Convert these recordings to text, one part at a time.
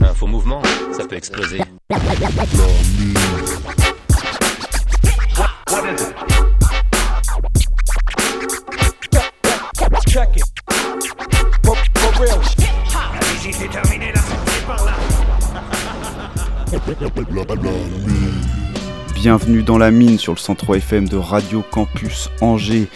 Un faux mouvement, ça peut exploser. Bienvenue dans la mine sur le 103 FM de Radio Campus Angers.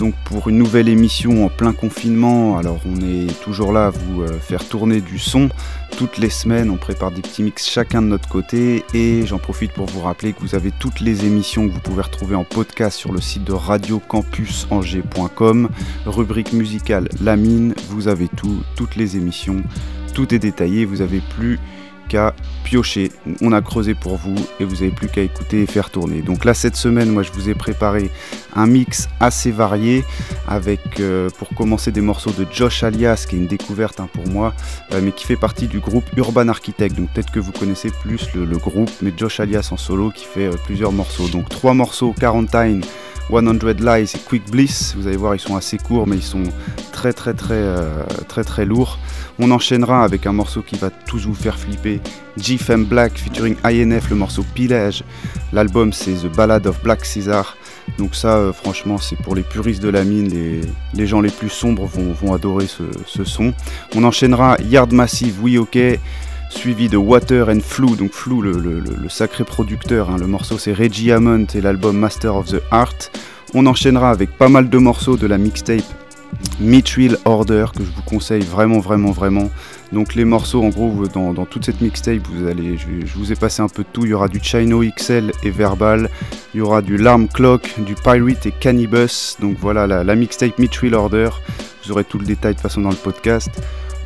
Donc pour une nouvelle émission en plein confinement. Alors on est toujours là à vous euh, faire tourner du son toutes les semaines. On prépare des petits mix chacun de notre côté et j'en profite pour vous rappeler que vous avez toutes les émissions que vous pouvez retrouver en podcast sur le site de radiocampusangers.com. Rubrique musicale La mine, vous avez tout, toutes les émissions. Tout est détaillé, vous avez plus piocher. On a creusé pour vous et vous n'avez plus qu'à écouter et faire tourner. Donc là, cette semaine, moi, je vous ai préparé un mix assez varié avec, euh, pour commencer, des morceaux de Josh Alias, qui est une découverte hein, pour moi, euh, mais qui fait partie du groupe Urban Architect. Donc peut-être que vous connaissez plus le, le groupe, mais Josh Alias en solo qui fait euh, plusieurs morceaux. Donc trois morceaux, Quarantine. 100 Lies et Quick Bliss, vous allez voir ils sont assez courts mais ils sont très très très euh, très très lourds. On enchaînera avec un morceau qui va tous vous faire flipper, G-Fem Black featuring INF, le morceau Pillage. L'album c'est The Ballad of Black Caesar. Donc ça euh, franchement c'est pour les puristes de la mine, les, gens les plus sombres vont, vont adorer ce, ce son. On enchaînera Yard Massive, oui ok, suivi de Water and Flu, donc Flu, le, sacré producteur. hein. Le morceau c'est Reggie Hammond et l'album Master of the Art. On enchaînera avec pas mal de morceaux de la mixtape Mitchell Order que je vous conseille vraiment, vraiment, vraiment. Donc les morceaux, en gros, dans, toute cette mixtape, vous allez, je, vous ai passé un peu de tout. Il y aura du Chino XL et Verbal, il y aura du Larm Clock, du Pirate et Cannibus. Donc voilà la, la mixtape Mitchell Order. Vous aurez tout le détail de façon dans le podcast.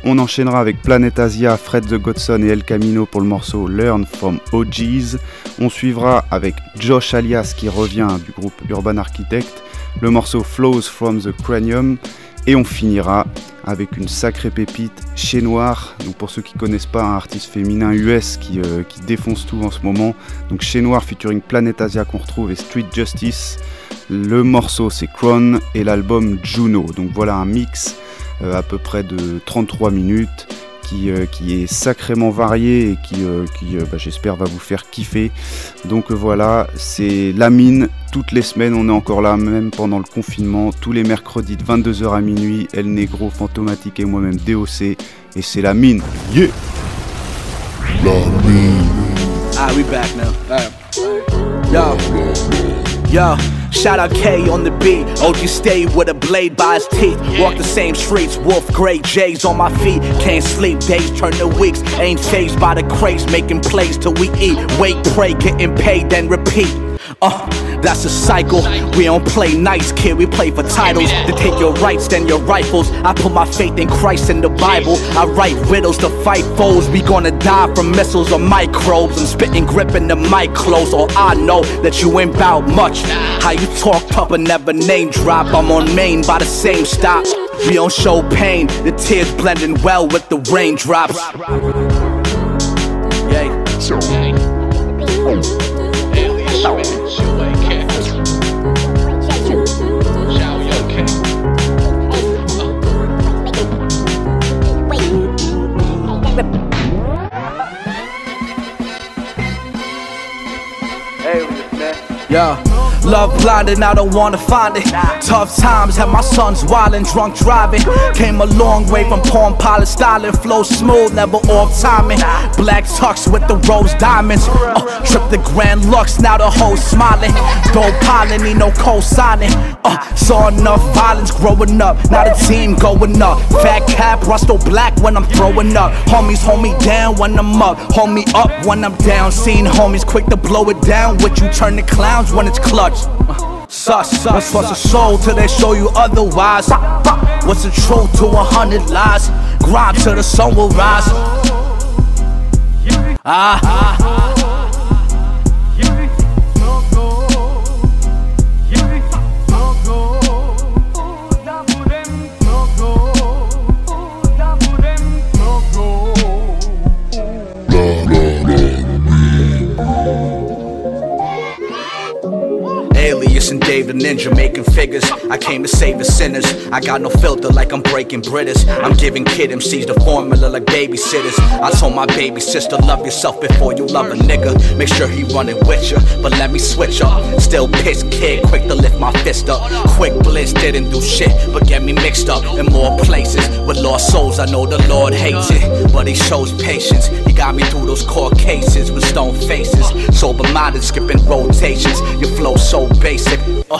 On enchaînera avec Planet Asia, Fred the Godson et El Camino pour le morceau Learn from OGs. On suivra avec Josh Alias qui revient du groupe Urban Architect, le morceau Flows from the Cranium. Et on finira avec une sacrée pépite chez Noir. Donc pour ceux qui connaissent pas, un artiste féminin US qui, euh, qui défonce tout en ce moment. Donc chez Noir featuring Planet Asia qu'on retrouve et Street Justice. Le morceau c'est Crown et l'album Juno. Donc voilà un mix à peu près de 33 minutes qui, euh, qui est sacrément varié et qui, euh, qui euh, bah, j'espère va vous faire kiffer. Donc euh, voilà, c'est la mine toutes les semaines, on est encore là même pendant le confinement, tous les mercredis de 22h à minuit, El Negro, Fantomatique et moi-même DOC et c'est la mine. Yeah Ah, we back now. Yo. Yo. Shout out K on the beat. OG stay with a blade by his teeth. Walk the same streets. Wolf gray J's on my feet. Can't sleep. Days turn to weeks. Ain't phased by the craze. Making plays till we eat. Wait, pray, getting paid, then repeat. Uh, that's a cycle. We don't play nice, kid. We play for titles. To take your rights, then your rifles. I put my faith in Christ and the Bible. I write riddles to fight foes. We gonna die from missiles or microbes. I'm spitting, gripping the mic close. Or I know that you ain't bout much. How you talk tough but never name drop. I'm on main by the same stop. We don't show pain. The tears blending well with the raindrops. Yeah. Yeah. Love blinded, I don't wanna find it. Tough times, had my sons wildin', drunk driving. Came a long way from Palm Pilot styling, flow smooth, never off timing. Black tux with the rose diamonds. Uh, trip the Grand Lux, now the whole smiling. Gold piling, need no co-signing. Uh, saw enough violence growing up, now the team going up. Fat cap, Rusto black when I'm throwing up. Homies hold me down when I'm up, hold me up when I'm down. Seen homies quick to blow it down, with you turn to clowns when it's clutch. Uh, Sus, sus, what's a soul till they show you otherwise? What's the truth to a hundred lies? Grind till the sun will rise. Ah. Ninja making figures. I came to save the sinners. I got no filter like I'm breaking British. I'm giving kid MCs the formula like babysitters. I told my baby sister, love yourself before you love a nigga. Make sure he running with ya, but let me switch up. Still pissed kid, quick to lift my fist up. Quick bliss didn't do shit, but get me mixed up in more places. With lost souls, I know the Lord hates it, but he shows patience. He got me through those court cases with stone faces. Sober minded, skipping rotations. Your flow so basic. Uh,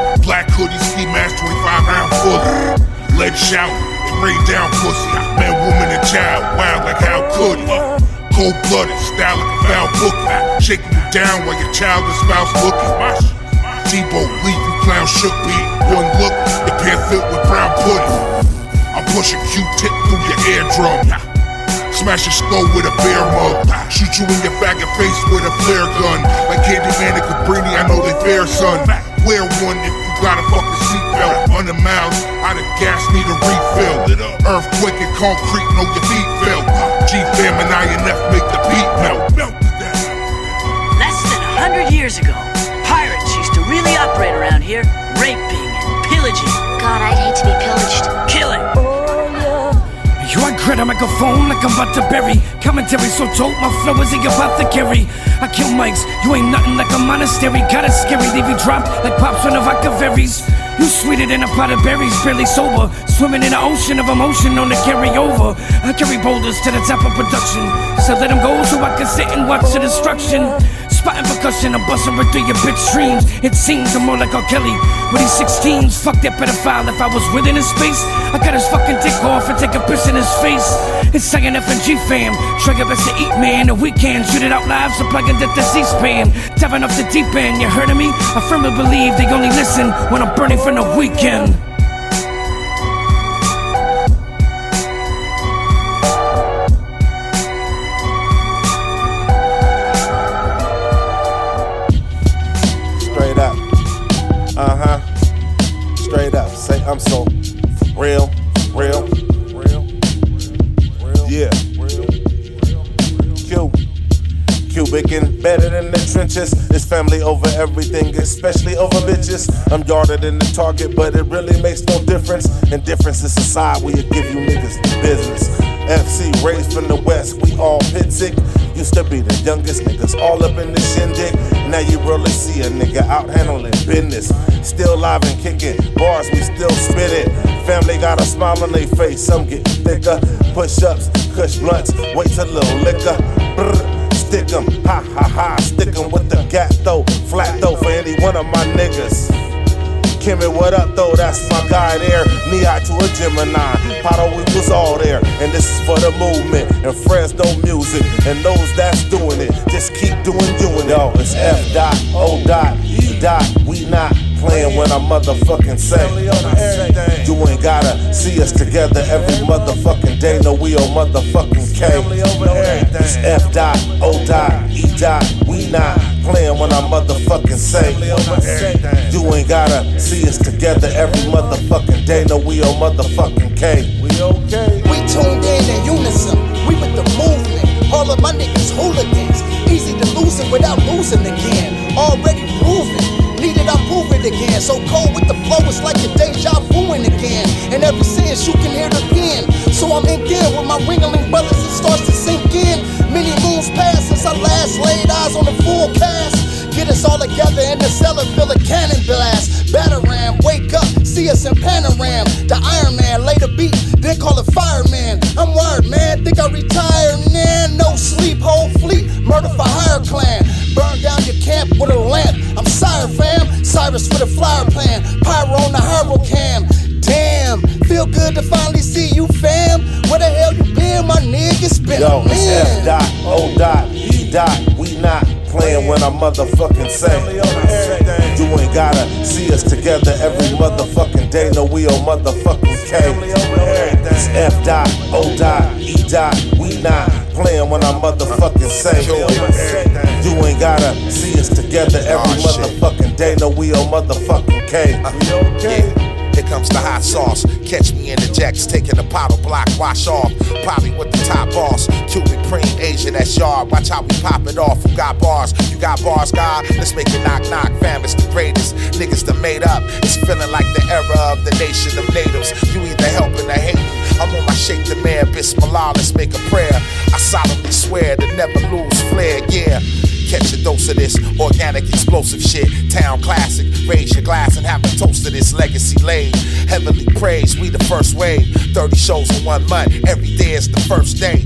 Black hoodie, ski mask, 25 round. Let shout and rain down pussy. Man, woman, and child, wild like how could he? Cold blooded, style like a foul book. Shaking you down while your child and spouse looking. Debo, leave you clown shook beat. One look, the pair filled with brown pudding. I'm pushing Q-tip through your eardrum. Smash your skull with a bear mug. Shoot you in your faggot face with a flare gun. Like Candyman and Cabrini, I know they fair, son. Wear one if you got a fucking seatbelt. 100 miles out of gas, need a refill. Earthquake and concrete, know your feet fell. G Fam and INF make the beat melt. Less than a hundred years ago, pirates used to really operate around here, raping and pillaging. God, I'd hate to be pillaged. You I grab a microphone like I'm about to bury. Commentary so dope, my flow is about to carry. I kill mics, you ain't nothing like a monastery. Got it scary, leave you dropped like pops on the vodka varies You sweeter than a pot of berries, barely sober. Swimming in an ocean of emotion on the carryover I carry boulders to the top of production. So let them go so I can sit and watch the destruction Spotting percussion, I'm busting right through your bitch dreams. It seems I'm more like R. Kelly with these 16s. Fuck that pedophile if I was within his space. I cut his fucking dick off and take a piss in his face. It's saying F and G fam. Your best to eat, man. The weekend, shoot it out live, so plug into the C-SPAN. Tapping off the deep end, you heard of me? I firmly believe they only listen when I'm burning from the weekend. I'm so real, real, real, real. Yeah. Q. Cubic and better than the trenches. It's family over everything, especially over bitches. I'm yarded in the target, but it really makes no difference. Indifference is a side you give you niggas business. FC raised from the west, we all pit sick. Used to be the youngest niggas all up in the shindig. Now you really see a nigga out handling business. Still live and kicking bars, we still spit it. Family got a smile on their face, some get thicker. Push ups, kush blunts, wait a little liquor. Brr, stick 'em, ha ha ha, stick 'em with the gap though. Flat though for any one of my niggas. Kimmy, what up though? That's my guy there. Neo to a Gemini. Pato, we was all there. And this is for the movement and Fresno music. And those that's doing it, just keep doing, doing it. Yo, it's F dot, O dot, E dot. We not playing when I motherfucking say. You ain't gotta see us together every motherfucking day. No, we on motherfucking K. It's F dot, O dot, E dot. We not playing when I motherfucking say. You ain't gotta see us together every motherfucking day. No, we on motherfucking K. We okay. We tuned in in unison. We with the movement. All of my niggas hooligans. Easy to lose it without losing again. Already proven. Needed, I prove it again. So cold with the flow, it's like a deja vuing again. And every sense you can hear the pen so I'm in gear with my ringling brothers. It starts to sink in. Many moons pass since I last laid eyes on the forecast. Get us all together in the cellar, fill a cannon blast. Batteram, wake up, see us in Panoram. The Iron Man, lay the beat, then call it fireman. I'm wired, man, think I retire, man. No sleep, whole fleet, murder for hire clan. Burn down your camp with a lamp. I'm sire, fam. Cyrus with a flyer plan. Pyro on the hero cam. Damn, feel good to finally see you, fam. Where the hell you been, my nigga? It's been Yo, a it's man. F dot, O dot, E dot. We not playing when I motherfucking say. You ain't gotta see us together every motherfucking day. No, we on motherfucking K. It's F dot, O dot, E dot. We not playing when I motherfucking say. You ain't gotta see us together every motherfucking day. No, we on motherfucking K. Comes the hot sauce. Catch me in the jacks, taking the bottle block, wash off. Probably with the top boss. Cuban cream, Asian, that's yard. Watch how we pop it off. Who got bars? You got bars, God? Let's make it knock knock. Fam, it's the greatest. Niggas that made up. It's feeling like the era of the nation of natives. You either helping or hating. I'm on my shake the man, Bismillah, let's make a prayer. I solemnly swear to never lose flair, yeah. Catch a dose of this organic explosive shit. Town classic. Raise your glass and have a toast to this legacy laid. Heavenly praise, we the first wave. 30 shows in one month. Every day is the first day.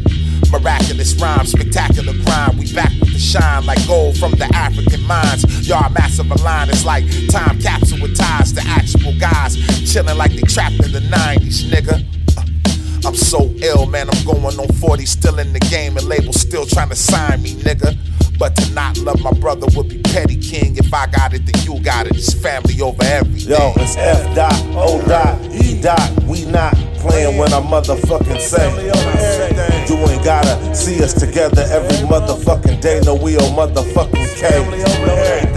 Miraculous rhyme, spectacular grind. We back with the shine like gold from the African mines. Y'all massive align. It's like time capsule with ties to actual guys. Chilling like they trapped in the 90s, nigga. Uh, I'm so ill, man. I'm going on 40, still in the game, and labels still trying to sign me, nigga. But to not love my brother would be petty king. If I got it, then you got it. It's family over everything. Yo, it's F dot, O dot, E dot. We not playing when I motherfucking say. You ain't gotta see us together every motherfucking day. No, we on motherfucking K.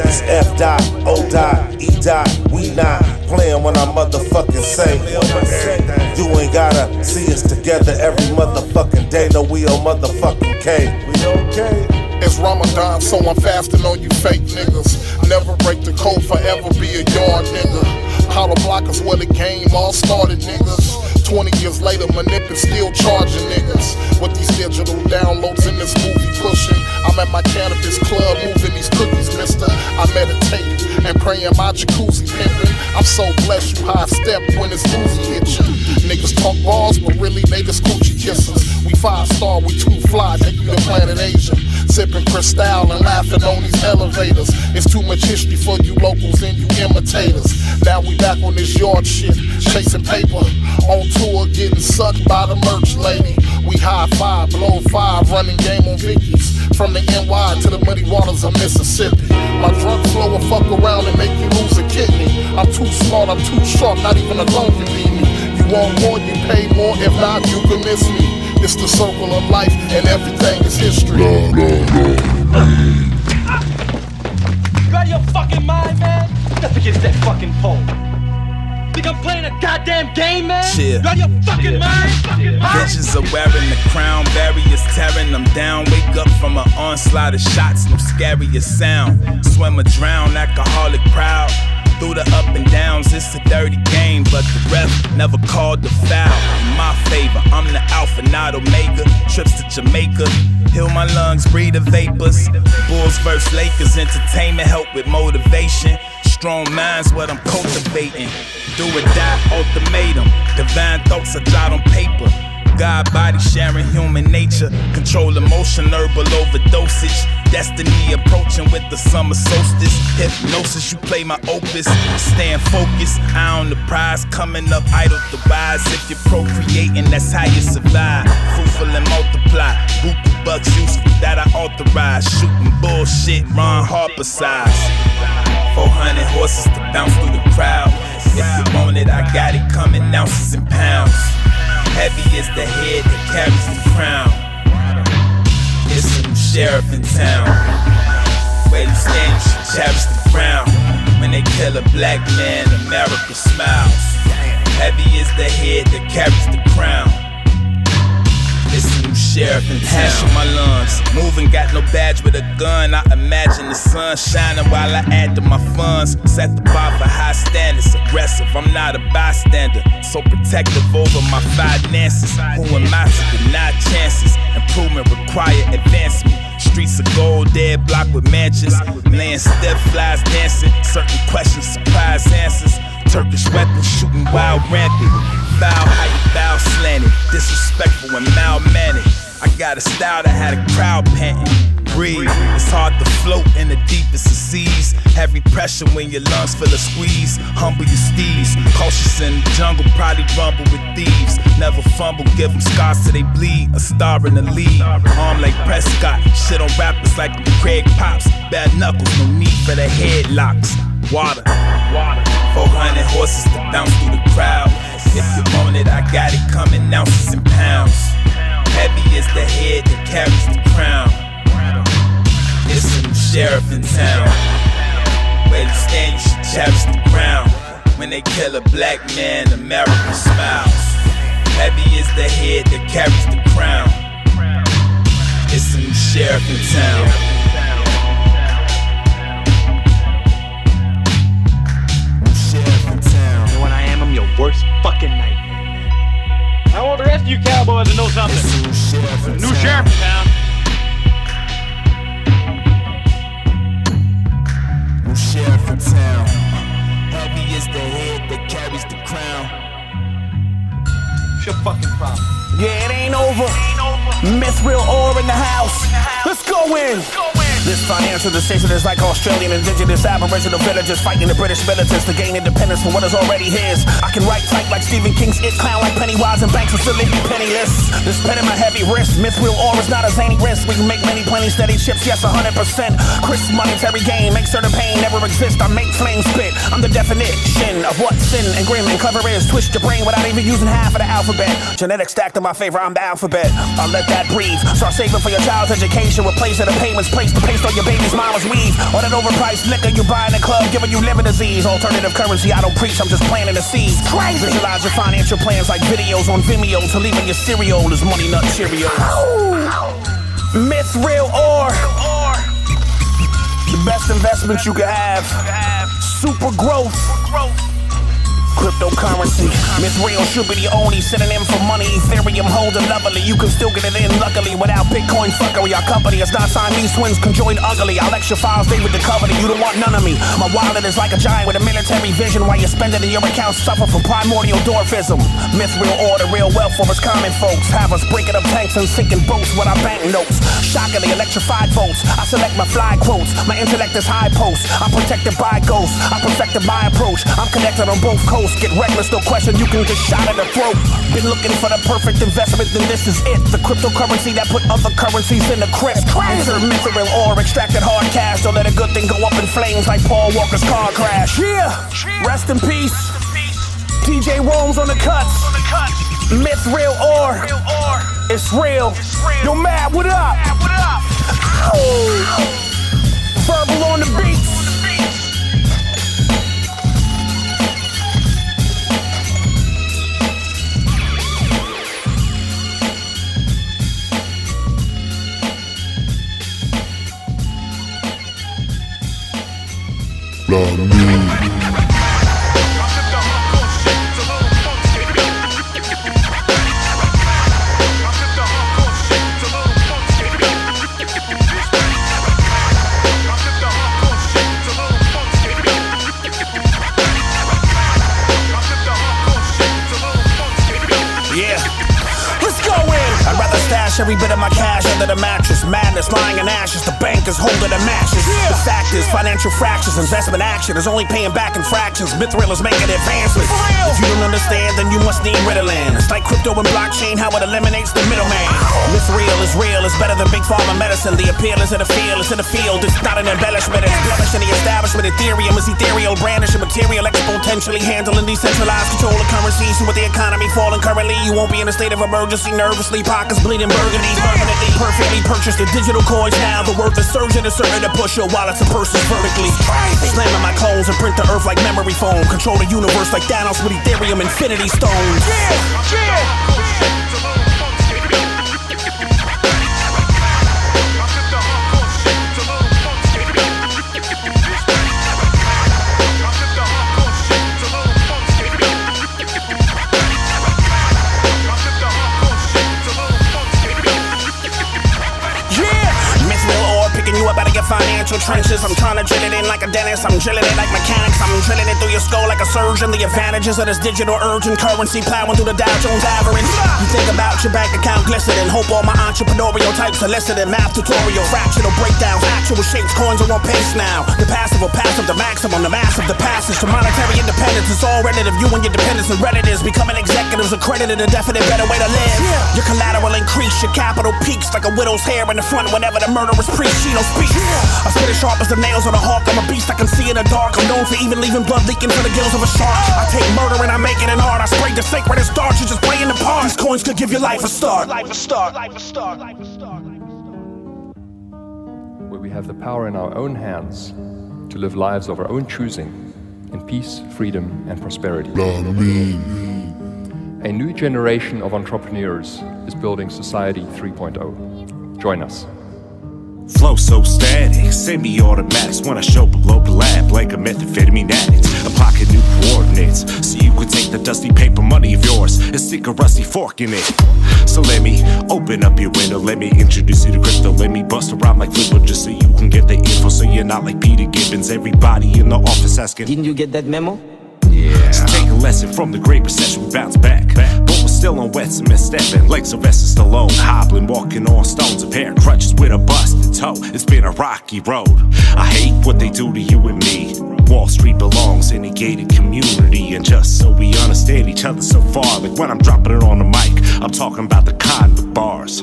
It's F dot, O dot, E dot. We not playing when I motherfucking say. You ain't gotta see us together every motherfucking day. No, we on motherfucking K. We okay. It's Ramadan, so I'm fasting on you fake niggas. Never break the code, forever be a yard nigga. Hollow block is where the game all started, niggas. 20 years later, Manip is still charging niggas. With these digital downloads in this movie pushing. I'm at my cannabis club moving these cookies, mister. I meditate and pray in my jacuzzi pimping. I'm so blessed you high step when this movie hit you. Niggas talk balls, but really they just coochie kissers. We five star, we too fly, take you to planet Asia. Sipping crystal and laughing on these elevators. It's too much history for you locals and you imitators. Now we back on this yard shit, chasing paper. On tour, getting sucked by the merch lady. We high five, blow five, running game on Vicky's. From the NY to the muddy waters of Mississippi. My drug flow will fuck around and make you lose a kidney. I'm too smart, I'm too sharp, not even a gun can beat me. You want more, you pay more, if not, you can miss me. It's the circle of life, and everything is history. You out of your fucking mind, man? Get up against that fucking pole. Think I'm playing a goddamn game, man? Chill. You out of your fucking mind? Fucking mind? Bitches are wearing the crown, barriers tearing them down. Wake up from an onslaught of shots, no scarier sound. Swim or drown, alcoholic proud. Through the up and downs, it's a dirty game, but the ref never called the foul. In my favor, I'm the alpha, not omega. Trips to Jamaica, heal my lungs, breathe the vapors. Bulls versus Lakers, entertainment help with motivation. Strong minds, what I'm cultivating. Do or die, ultimatum. Divine thoughts are jot on paper. God body sharing human nature. Control emotion, herbal overdosage. Destiny approaching with the summer solstice. Hypnosis, you play my opus. Stand focused. Eye on the prize. Coming up, idle the rise. If you're procreating, that's how you survive. Fruitful and multiply. Buku bucks useful that I authorize. Shooting bullshit, Ron Harper size. 400 horses to bounce through the crowd. If you want it, I got it coming ounces and pounds. Heavy is the head that carries the crown. It's a new sheriff in town. Where you stand, you should cherish the ground. When they kill a black man, America smiles. Heavy is the head that carries the crown. Sheriff in. Hash in my lungs. Moving, got no badge with a gun. I imagine the sun shining while I add to my funds. Set the bar for high standards. Aggressive, I'm not a bystander. So protective over my finances. Who am I to deny chances? Improvement require advancement. Streets of gold, dead block with mansions. Laying stiff, flies dancing. Certain questions, surprise answers. Turkish weapons shooting wild rampant. Foul, how you foul slanted. Disrespectful and malmannered. I got a style that had a crowd panting. Breathe, it's hard to float in the deepest of seas. Heavy pressure when your lungs feel a squeeze. Humble your steed breeze. Cautious in the jungle, probably rumble with thieves. Never fumble, give them scars till they bleed. A star in the lead. Arm like Prescott. Shit on rappers like Craig Pops. Bad knuckles, no need for the headlocks. Water. Water. 400 horses to bounce through the crowd. If you want it, I got it coming ounces and pounds. Heavy is the head that carries the crown. It's a new sheriff in town. Where you stand, you should cherish the ground. When they kill a black man, America smiles. Heavy is the head that carries the crown. It's a new sheriff in town. Worst fucking nightmare. I want the rest of you cowboys to know something. New sheriff in town. New sheriff in town. Heavy is the head that carries the crown. Your fucking problem? Yeah, it ain't over. Mithril ore in the house. Let's go in. This financial decision is like Australian indigenous aboriginal villagers fighting the British militants to gain independence from what is already his. I can write tight like Stephen King's It, clown like Pennywise, and banks will still leave you penniless. This pen in my heavy wrist, Mithril ore is not a zany risk. We can make many plenty steady chips, yes, 100%. Crisp monetary gain, make certain pain never exist. I make flames spit. I'm the definition of what sin and grim and clever is. Twist your brain without even using half of the alphabet. Genetics stacked in my favor, I'm the alphabet. I'll let that breathe. Start saving for your child's education, replacing the payments placed to paste on your baby's mama's weave. Or that overpriced liquor you buy in the club, giving you liver disease. Alternative currency, I don't preach, I'm just planting the seeds. Crazy. Visualize your financial plans like videos on Vimeo to leaving your cereal is money nut Cheerios. real or The best investment you can have. Super growth. Cryptocurrency. Mithril should be the only synonym for money. Ethereum holding lovely. You can still get it in luckily without Bitcoin fuckery. Our company is not Siamese twins conjoined ugly. I'll extra files David the Covenant. You don't want none of me. My wallet is like a giant with a military vision. While you're spending in your accounts suffer from primordial dwarfism. Mithril order real wealth for us common folks. Have us breaking up tanks and sinking boats with our bank notes. Shockingly electrified votes. I select my fly quotes. My intellect is high post. I'm protected by ghosts. I'm perfected my approach. I'm connected on both coasts. Get reckless, no question. You can get shot in the throat. Been looking for the perfect investment, then this is it. The cryptocurrency that put other currencies in the crypt. Insert mithril ore, extracted hard cash. Don't let a good thing go up in flames like Paul Walker's car crash. Yeah, rest in peace. DJ Rome's on the cuts. Mithril ore. It's real. Yo, Matt, what up? Ow. Verbal on the beats. love me. Stash every bit of my cash under the mattress. Madness lying in ashes. The bank is holding the matches. The fact is, financial fractures, investment action is only paying back in fractions. Mithril is making advancements. If you don't understand, then you must need Ritalin. It's like crypto and blockchain, how it eliminates the middleman. Mithril is real, it's better than big pharma medicine. The appeal is in the field, it's in the field. It's not an embellishment, it's blemish in the establishment. Ethereum is ethereal, brandishing material, exponentially handling decentralized control of currencies. So with the economy falling currently, you won't be in a state of emergency, nervously, pockets bleeding burgundy, permanently, perfectly purchased the digital coins now. The worth is surging and certain to push your wallets and purses vertically. Slamming my cones and print the earth like memory foam. Control the universe like Thanos with Ethereum infinity stones. Yeah, yeah. Financial trenches. I'm trying to drill it in like a dentist. I'm drilling it like mechanics. I'm drilling it through your skull like a surgeon. The advantages of this digital urgent currency plowing through the Dow Jones average. You think about your bank account glistening. Hope all my entrepreneurial types are listening. Math tutorial, fractional breakdowns, actual shapes, coins are on pace now. The passive will passive, the maximum, the massive, the passage to monetary independence. It's all relative. You and your dependence and is becoming executives accredited, a definite better way to live. Your collateral increase, your capital peaks like a widow's hair in the front whenever the murderers preach. She don't speak. Spit as sharp as the nails on a hawk. I'm a beast I can see in the dark. I'm known for even leaving blood leaking from the gills of a shark. I take murder and I make it an art. I spray the sacred and starch. You just playing the part. These coins could give your life a start. Life a start. Life a start. Life a start. Where we have the power in our own hands to live lives of our own choosing in peace, freedom, and prosperity. A new generation of entrepreneurs is building Society 3.0. Join us. Flow so static, semi-automatics when I show below the lab like a methamphetamine addict. A pocket new coordinates, so you could take the dusty paper money of yours and stick a rusty fork in it. So let me open up your window, let me introduce you to crypto, let me bust around like Flipper just so you can get the info, so you're not like Peter Gibbons. Everybody in the office asking, Didn't you get that memo? Yeah. Lesson from the Great Recession, we bounce back. But we're still on wet cement stepping, like Sylvester Stallone, hobbling, walking on stones, a pair of crutches with a busted toe. It's been a rocky road. I hate what they do to you and me. Wall Street belongs in a gated community, and just so we understand each other so far, like when I'm dropping it on the mic, I'm talking about the kind with bars.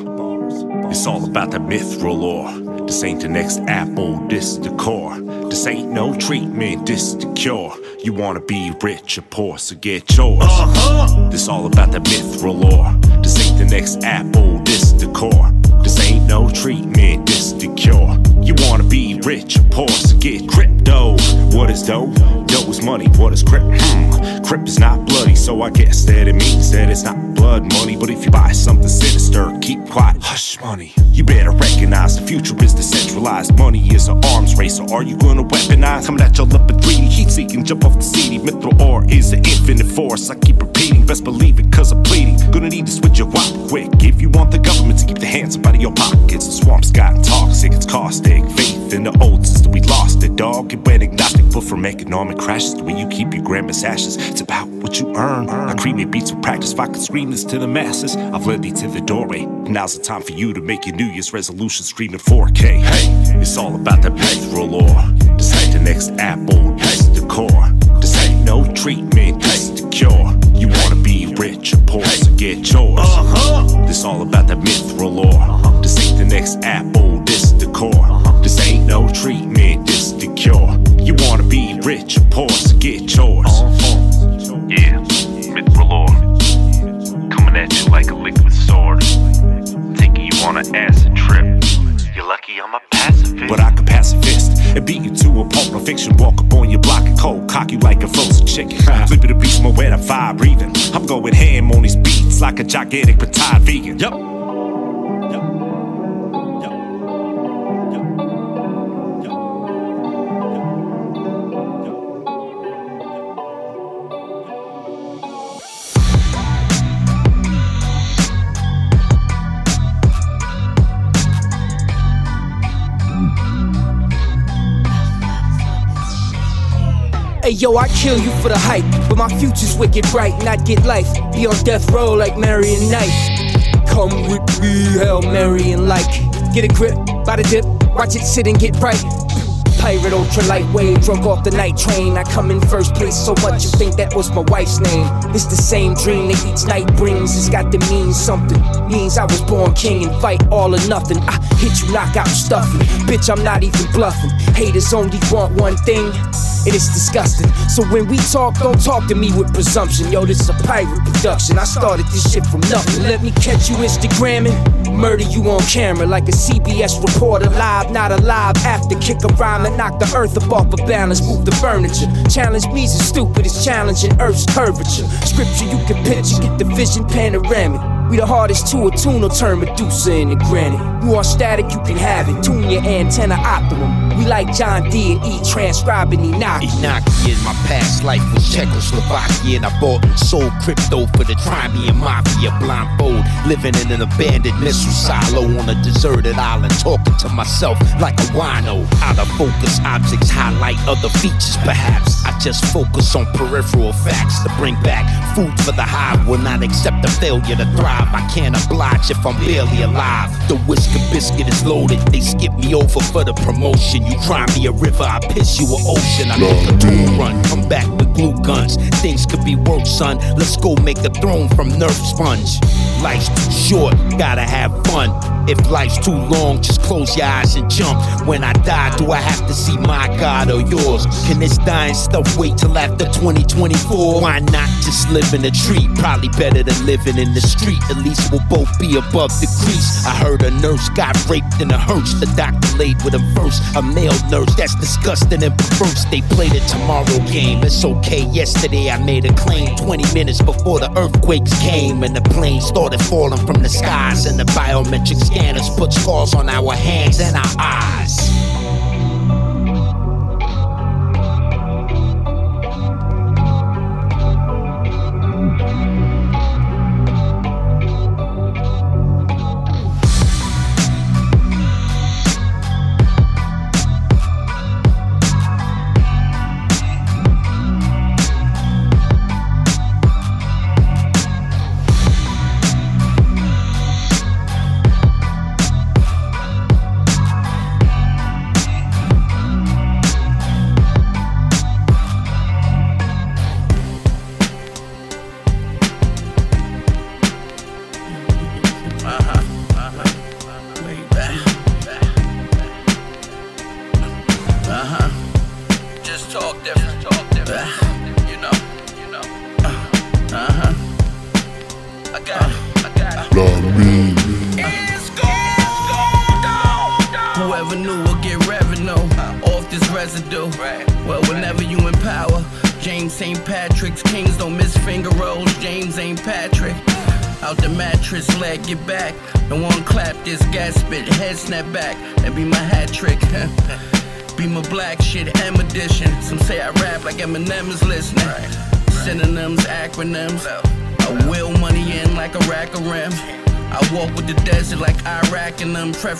It's all about the mithril lore. This ain't the next apple, this the core. This ain't no treatment, this the cure. You wanna be rich or poor, so get yours. Uh-huh. This all about the mithril lore. This ain't the next apple, this the core. This ain't no treatment, this the cure. You wanna be rich or poor, so get crypto. What is dough? Dough is money. What is crypt? Hmm. Crypt is not bloody, so I guess that it means that it's not blood money. But if you buy something sinister, keep quiet. Hush money. You better recognize the future is decentralized. Money is an arms race, so are you gonna weaponize? Coming at your lip in 3D, heat seeking, jump off the CD. Mithril ore is an infinite force. I keep repeating, best believe it, cause I'm bleeding. Gonna need to switch your wop quick. If you want the government to keep their hands up out of your pockets, the swamp's gotten toxic, it's Faith in the old system, we lost it, dog. It went agnostic, but from economic crashes, the way you keep your grandma's ashes, it's about what you earn. I cremate beats with practice, if I could scream this to the masses, I've led thee to the doorway. Now's the time for you to make your New Year's resolution screaming 4K. Hey, it's all about the mithril lore. Decide the next apple, this the core. This ain't no treatment, this the cure. You wanna be rich or poor, so get yours. Uh-huh. This all about the mithril lore. This ain't the next apple, this the core. No treatment, this the cure. You wanna be rich or poor, so get yours. Yeah, mithril ore. Coming at you like a liquid sword. Taking you on an acid trip. You're lucky I'm a pacifist. But I can pacifist and beat you to a pulp of fiction. Walk up on your block and cold, cock you like a frozen chicken. Flip it a beast more wet, I vibe breathing. I'm going ham on these beats like a gigantic retired vegan. Yup. Hey yo, I kill you for the hype, but my future's wicked bright, and I'd get life. Be on death row like Marion Knight. Come with me, Hail Mary and like. Get a grip, by the dip, watch it sit and get right. Pirate ultra lightweight, drunk off the night train. I come in first place so much you think that was my wife's name. It's the same dream that each night brings. It's got to mean something. Means I was born king and fight all or nothing. I hit you knockout stuffing. Bitch, I'm not even bluffing. Haters only want one thing. It is disgusting. So when we talk, don't talk to me with presumption. Yo, this is a pirate production. I started this shit from nothing. Let me catch you Instagramming. Murder you on camera like a CBS reporter. Live, not alive. After kick a rhyme and knock the earth up off of balance. Move the furniture. Challenge me's as stupid as challenging Earth's curvature. Scripture you can picture, get the vision panoramic. We the hardest to attune or turn Medusa into granite. You want static, you can have it. Tune your antenna optimum. We like John D and E, transcribing Enoch. In my past life was Czechoslovakia, and I bought and sold crypto for the Crimean Mafia blindfold. Living in an abandoned missile silo on a deserted island, talking to myself like a wino. Out of focus objects highlight other features, perhaps. I just focus on peripheral facts to bring back food for the hive. Will not accept the failure to thrive. I can't oblige if I'm barely alive. The whisker biscuit is loaded. They skip me over for the promotion. You cry me a river, I piss you an ocean. I make a tool run, come back with glue guns. Things could be worse, son. Let's go make a throne from Nerf sponge. Life's too short, gotta have fun. If life's too long, just close your eyes and jump. When I die, do I have to see my God or yours? Can this dying stuff wait till after 2024? Why not just live in a tree? Probably better than living in the street. At least we'll both be above the crease. I heard a nurse got raped in a hearse. The doctor laid with a first. A male nurse, that's disgusting and perverse. They played a tomorrow game. It's okay. Yesterday I made a claim 20 minutes before the earthquakes came and the planes started falling from the skies and the biometric scanners put scars on our hands and our eyes.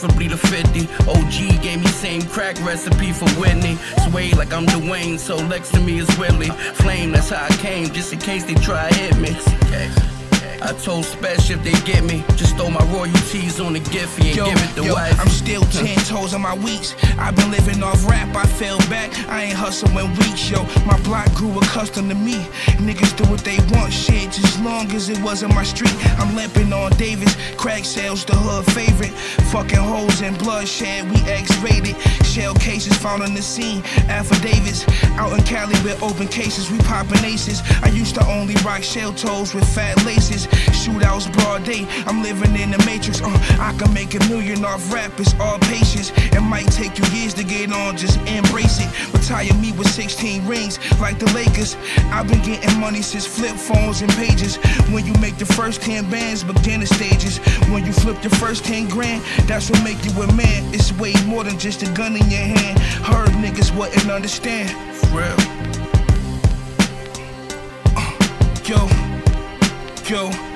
Preferably the 50. OG gave me same crack recipe for Whitney. Sway like I'm Dwayne, so next to me is Willie. Flame, that's how I came, just in case they try hit me. I told Special if they get me, just throw my royalties on the Giffy and Yo, give it the yo, wife. I'm still ten toes on my weeks. I've been living off rap, I fell back. I ain't hustling weeks, yo. My block grew accustomed to me. Niggas do what they want, shit, just long as it wasn't my street. I'm limping on Davis, crack sales, the hood favorite. Fucking hoes and bloodshed, we X-rated. Shell cases found on the scene, affidavits. Out in Cali with open cases, we popping aces. I used to only rock shell toes with fat laces. Shootouts broad day, I'm living in the matrix. Uh, I can make a million off rap, it's all patience. It might take you years to get on, just embrace it. Retire me with 16 rings, like the Lakers. I've been getting money since flip phones and pages. When you make the first 10 bands, beginner stages. When you flip the first 10 grand, that's what make you a man. It's way more than just a gun in your hand. Heard niggas wouldn't understand. For real. Uh, yo, yo,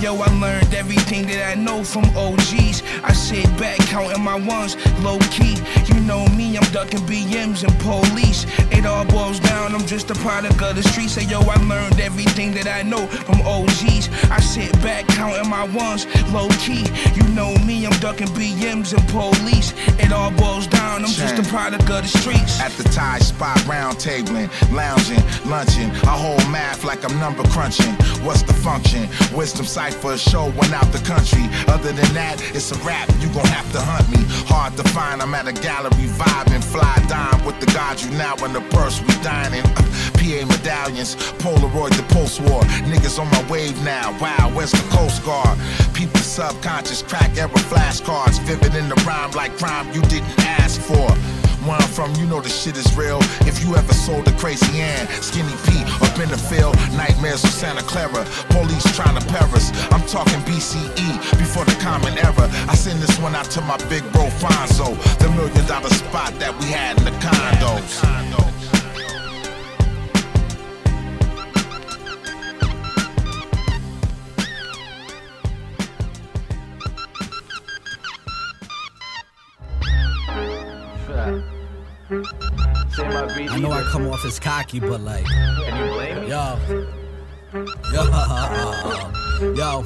yo, I learned everything that I know from OGs. I sit back counting my ones, low key. You know me, I'm ducking BMs and police. It all boils down, I'm just a product of the streets. Say yo, I learned everything that I know from OGs. I sit back counting my ones, low key. You know me, I'm ducking BMs and police. It all boils down, I'm just a product of the streets. At the Thai spot, round tabling, lounging, lunching. I hold math like I'm number crunching. What's the function? Wisdom a show went out the country. Other than that, it's a rap. You gon' have to hunt me. Hard to find. I'm at a gallery vibing, fly dime with the gods. You now in the purse, we dining. Uh, PA medallions, Polaroid the post war. Niggas on my wave now. Wow, where's the Coast Guard? People subconscious, crack error flashcards. Vivid in the rhyme like crime you didn't ask for. Where I'm from, you know the shit is real. If you ever sold a crazy Ann, Skinny Pete, up in the field, nightmares of Santa Clara, police trying to perish. I'm talking BCE, before the common era. I send this one out to my big bro Fonzo, the million dollar spot that we had in the condos. I know I come off as cocky, but like, Can you blame me? yo, yo, yo.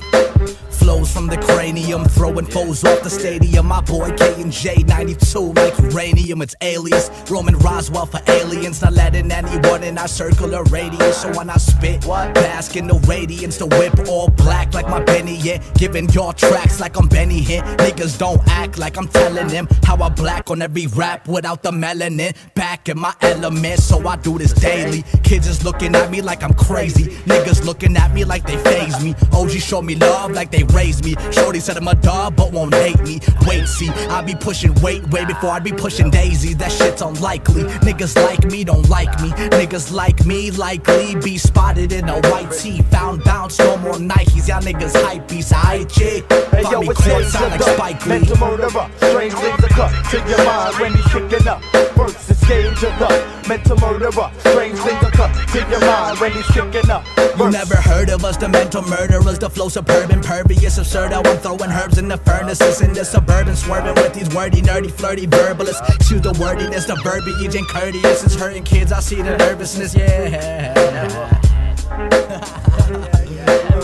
Flows from the cranium, throwing foes off the stadium. My boy K and J 92 like uranium, it's alias. Roman Roswell for aliens, not letting anyone in our circular radius. So when I spit, bask in the radiance, the whip all black like my Benny, yeah. Giving y'all tracks like I'm Benny Hinn. Niggas don't act like I'm telling them how I black on every rap without the melanin. Back in my element, so I do this daily. Kids is looking at me like I'm crazy. Niggas looking at me like they phase me. OG show me love like they raised me. Shorty said I'm a dog, but won't hate me. Wait, see, I be pushing weight way before I be pushing daisies. That shit's unlikely. Niggas like me don't like me. Niggas like me likely be spotted in a white tee. Found bounce, no more Nikes. Y'all niggas hype beats. I. Hey yo, me it's courtside like Spike Lee. mental murderer. Strange things occur to your mind when he's kicking up. Gauge of the mental murderer. Strange things occur to your mind when he's kicking up. You never heard of us, the mental murderers, the flow superb, impervious, absurd. I'm throwing herbs in the furnaces in the suburban, swerving with these wordy, nerdy, flirty verbalists. To the wordiness, the verbiage, and courteous. It's hurting kids, I see the nervousness, yeah.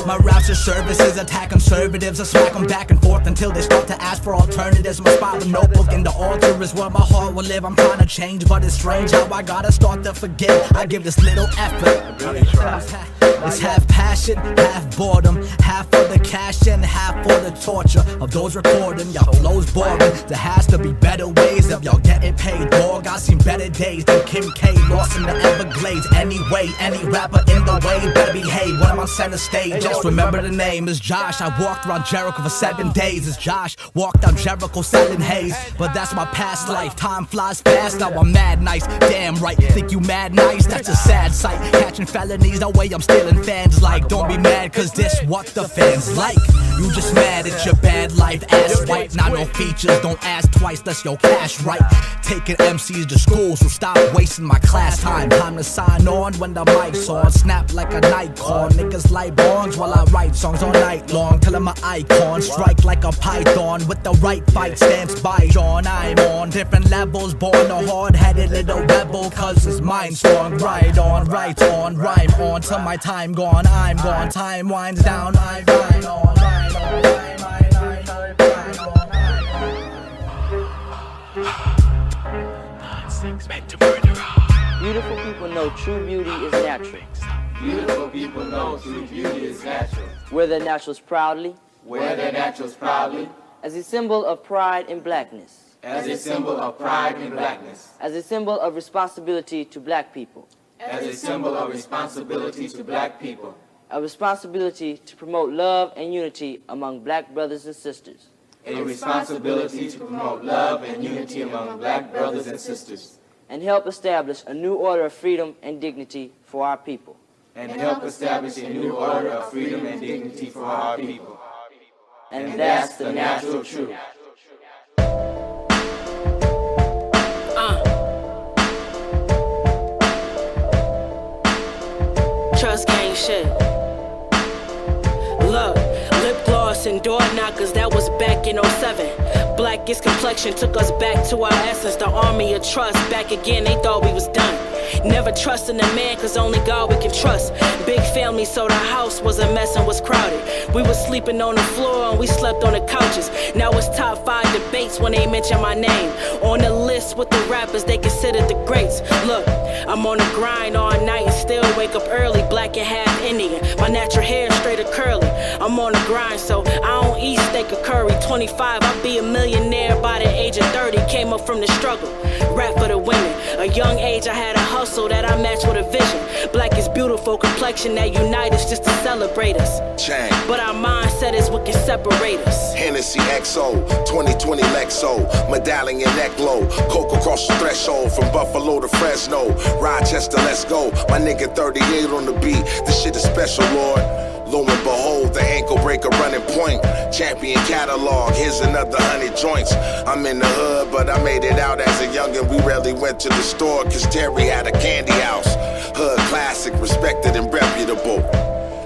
My raps are services, attack conservatives, I smack them back and forth until they start to ask for alternatives. My with notebook in the altar is where my heart will live. I'm trying to change, but it's strange how I gotta start to forget. I give this little effort. It's half passion, half boredom, half for the cash and half for the torture of those recording. Y'all flows boring. There has to be better ways of y'all getting paid, dog. I seen better days than Kim K. Lost in the Everglades. Anyway, any rapper in the way better behave when I'm on center stage. Just remember the name is Josh. I walked around Jericho for seven days. It's Josh. Walked down Jericho selling haze. But that's my past life. Time flies fast. Now I'm mad nice. Damn right. Think you mad nice? That's a sad sight. Catching felonies. The way I'm stealing fans like. Don't be mad, cause this what the fans like. You just mad at your bad life. Ass white. Not no features. Don't ask twice. That's your cash right. Taking MCs to school. So stop wasting my class time. Time to sign on when the mic's on. Snap like a call. Niggas light bonds while I write songs all night long. Till I'm icon. Strike like a python with the right fight stance by John. I'm on different levels. Born a hard headed little rebel. Cause it's mind strong. Right on, right on, rhyme on. Till my time gone, I'm gone. Time winds down. I rhyme on, rhyme on, on, Beautiful people know true beauty is natural. Beautiful people know true beauty is natural. Wear their naturals proudly. Wear their naturals proudly. As a symbol of pride in blackness. As a symbol of pride in blackness. As a symbol of responsibility to black people. As a symbol of responsibility to black people. A responsibility to promote love and unity among black brothers and sisters. A responsibility to promote love and unity among black brothers and sisters. And help establish a new order of freedom and dignity for our people. And help establish a new order of freedom and dignity for our people. And that's the natural truth. Uh. Trust gang shit. Look, and door knockers, that was back in 07. Blackest complexion took us back to our essence. The army of trust, back again, they thought we was done. Never trusting a man, cause only God we can trust. Big family, so the house was a mess and was crowded. We was sleeping on the floor and we slept on the couches. Now it's top five debates when they mention my name. On the list with the rappers, they considered the greats. Look, I'm on the grind all night and still wake up early, black and half Indian. My natural hair straight or curly. I'm on the grind, so I don't East steak of curry. 25, I'll be a millionaire by the age of 30. Came up from the struggle. Rap for the women. A young age, I had a hustle that I matched with a vision. Black is beautiful, complexion that unite us just to celebrate us. Chain. But our mindset is what can separate us. Hennessy XO, 2020 Lexo, medallion neck low, coke across the threshold from Buffalo to Fresno, Rochester, let's go. My nigga 38 on the beat, this shit is special, Lord. Lo and behold, the ankle breaker running point. Champion catalog, here's another hundred joints. I'm in the hood, but I made it out as a youngin'. We rarely went to the store, cause Terry had a candy house. Hood classic, respected and reputable.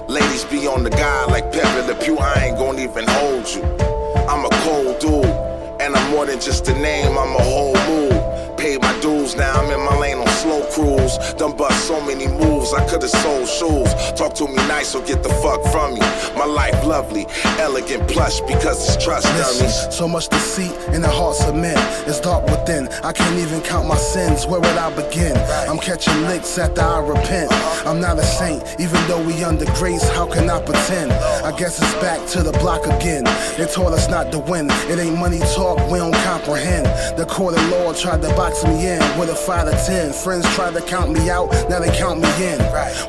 Ladies be on the guy like Pepe Le Pew, I ain't gon' even hold you. I'm a cold dude, and I'm more than just a name, I'm a whole mood. Paid my dues, now I'm in my lane on slow cruise. Done bust so many moves, I could've sold shoes. Talk to me nice or get the fuck from me. My life lovely, elegant, plush because it's trust. So much deceit in the hearts of men. It's dark within. I can't even count my sins. Where would I begin? I'm catching licks after I repent. I'm not a saint, even though we under grace. How can I pretend? I guess it's back to the block again. They told us not to win. It ain't money talk, we don't comprehend. The court of law tried to box me in with a five to ten. Friends try to count me out, now they count me in.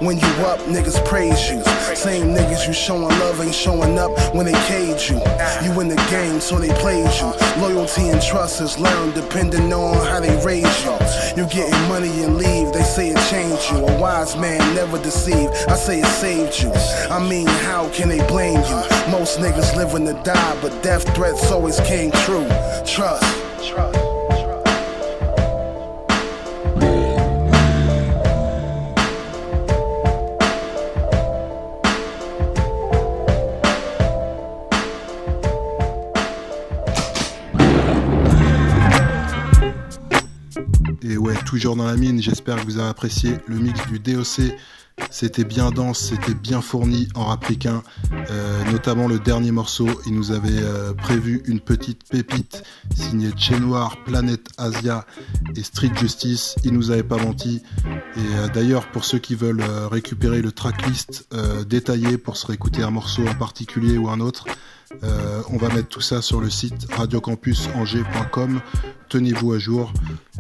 When you up, niggas praise you. Same niggas you showing love ain't showing up when they cage you. You in the game, so they played you. Loyalty and trust is learned depending on how they raise you. You getting money and leave, they say it changed you. A wise man never deceive, I say it saved you. I mean, how can they blame you? Most niggas living to die, but death threats always came true. Trust. Trust. Et ouais, toujours dans la mine, j'espère que vous avez apprécié le mix du DOC. C'était bien dense, c'était bien fourni en rappliquin, euh, notamment le dernier morceau. Il nous avait euh, prévu une petite pépite signée Chez Planète Asia et Street Justice. Il nous avait pas menti. Et euh, d'ailleurs, pour ceux qui veulent récupérer le tracklist détaillé pour se réécouter un morceau en particulier ou un autre, euh, on va mettre tout ça sur le site radiocampusangers.com. Tenez-vous à jour.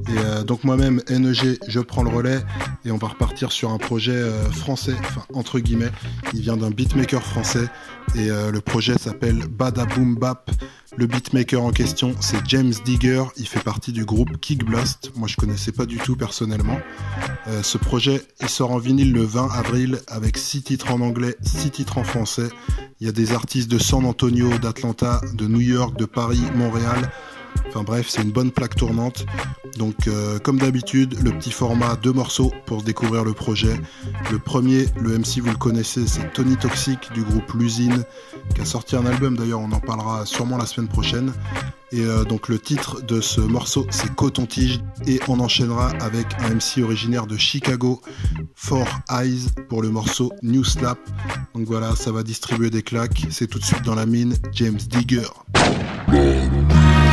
Et euh, donc moi-même, NEG, je prends le relais et on va repartir sur un projet euh, français, enfin entre guillemets. Il vient d'un beatmaker français et le projet s'appelle Bada Boom Bap. Le beatmaker en question, c'est James Digger. Il fait partie du groupe Kick Blast. Moi, je connaissais pas du tout personnellement. Euh, ce projet, il sort en vinyle le 20 avril avec 6 titres en anglais, 6 titres en français. Il y a des artistes de San Antonio, d'Atlanta, de New York, de Paris, Montréal. Enfin bref, c'est une bonne plaque tournante. Donc euh, comme d'habitude, le petit format, deux morceaux pour découvrir le projet. Le premier, le MC vous le connaissez, c'est Tony Toxic du groupe L'usine, qui a sorti un album d'ailleurs, on en parlera sûrement la semaine prochaine. Et euh, donc le titre de ce morceau c'est Coton Tige et on enchaînera avec un MC originaire de Chicago, Four Eyes pour le morceau New Slap. Donc voilà, ça va distribuer des claques. C'est tout de suite dans la mine, James Digger.